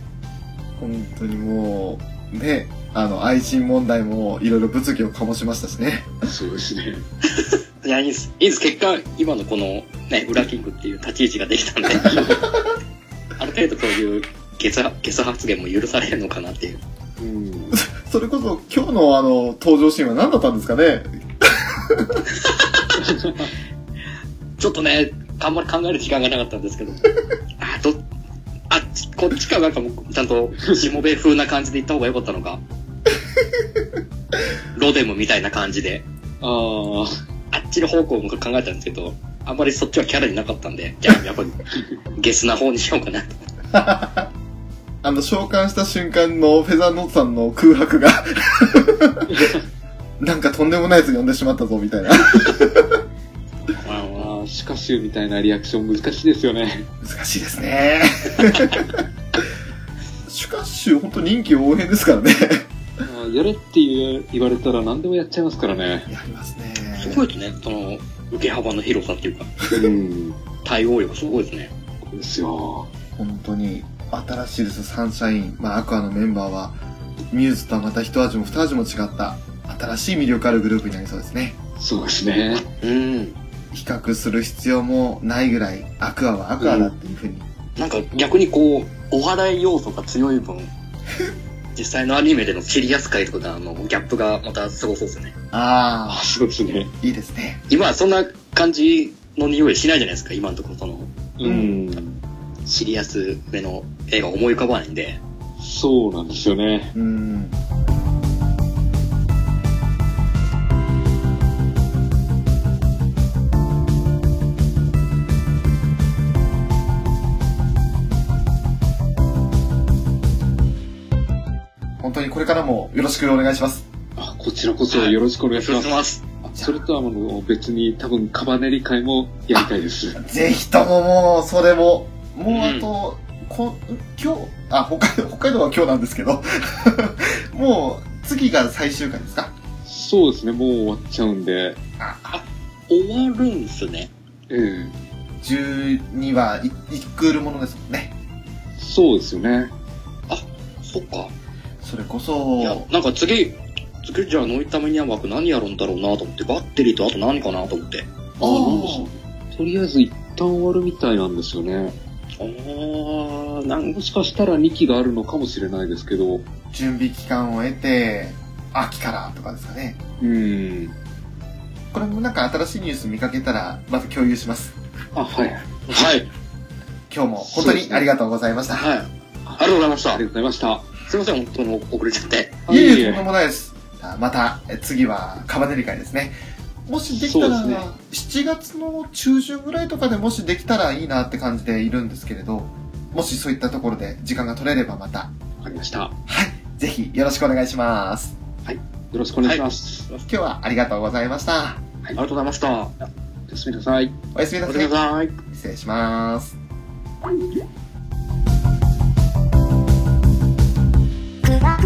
本当にもう、ね、あの、愛人問題もいろいろ物議を醸しましたしね。そうですね。いや、いいです。いいです。結果、今のこの、ね、裏キングっていう立ち位置ができたんで、ある程度そういうゲス、ゲス発言も許されるのかなっていう。うん。それこそ、今日のあの、登場シーンは何だったんですかね？ちょっとね、あんまり考える時間がなかったんですけど、あ、ど、あっち、こっちかなんかもうちゃんと、しもべ風な感じで行った方が良かったのか？ロデムみたいな感じで、ああ、あっちの方向も考えたんですけど、あんまりそっちはキャラになかったんで、じゃあやっぱり、ゲスな方にしようかなと。あの、召喚した瞬間のフェザーノートさんの空白が、なんかとんでもないやつ呼んでしまったぞ、みたいな。あああ、シカシュみたいなリアクション難しいですよね。難しいですね。シュカッシュ、本当人気応変ですからね。やれって言う言われたら何でもやっちゃいますからね。やりますね。すごいですね、その、受け幅の広さっていうか、うん。対応力すごいですね。ですよ。本当に、新しいです、サンシャイン。まあ、アクアのメンバーは、ミューズとはまた一味も二味も違った、新しい魅力あるグループになりそうですね。そうですね。うん。比較する必要もないぐらい、アクアはアクアだっていうふうに。なんか逆にこう、お笑い要素が強い分、実際のアニメでのシリアス界とかが、あの、ギャップがまたすごそうですよね。ああ、そうですね。あ、いいですね。今はそんな感じの匂いしないじゃないですか、今のところその、うん。シリアス目の映画思い浮かばないんで。そうなんですよね。うん。本当にこれからもよろしくお願いします。あ、こちらこそよろしくお願いします。ます。あそれとは、あの、別に多分、カバネリ会もやりたいです。ぜひとももう、それも、もうあと、こ今日、あ、北海道、北海道は今日なんですけど、もう、次が最終回ですか？そうですね、もう終わっちゃうんで、あ、終わるんすね。ええ12話、い一クールものですもんね。そうですよね。そっか。それこそい、や、なんか次、次じゃあノイタミニア枠何やるんだろうなと思って、バッテリーとあと何かなと思って。ああ。とりあえず一旦終わるみたいなんですよね。あー、なんもしかしたら2期があるのかもしれないですけど、準備期間を得て、秋からとかですかね。うん。これもなんか新しいニュース見かけたら、また共有します。あ、はい。はい。今日も本当にありがとうございました。はい。ありがとうございましたあり。がとうございました。すいません、本当に遅れちゃって。いえいえ、とんでもないです。あまた、え次はカバネリ会ですね。もしできたら、ね、7月の中旬ぐらいとかでもしできたらいいなって感じでいるんですけれど、もしそういったところで時間が取れればまた。わかりました。はい。ぜひよろしくお願いします。はい。よろしくお願いします。はい、今日はありがとうございました。はい、ありがとうございました。おやすみなさい。おやすみなさい。失礼します。グラ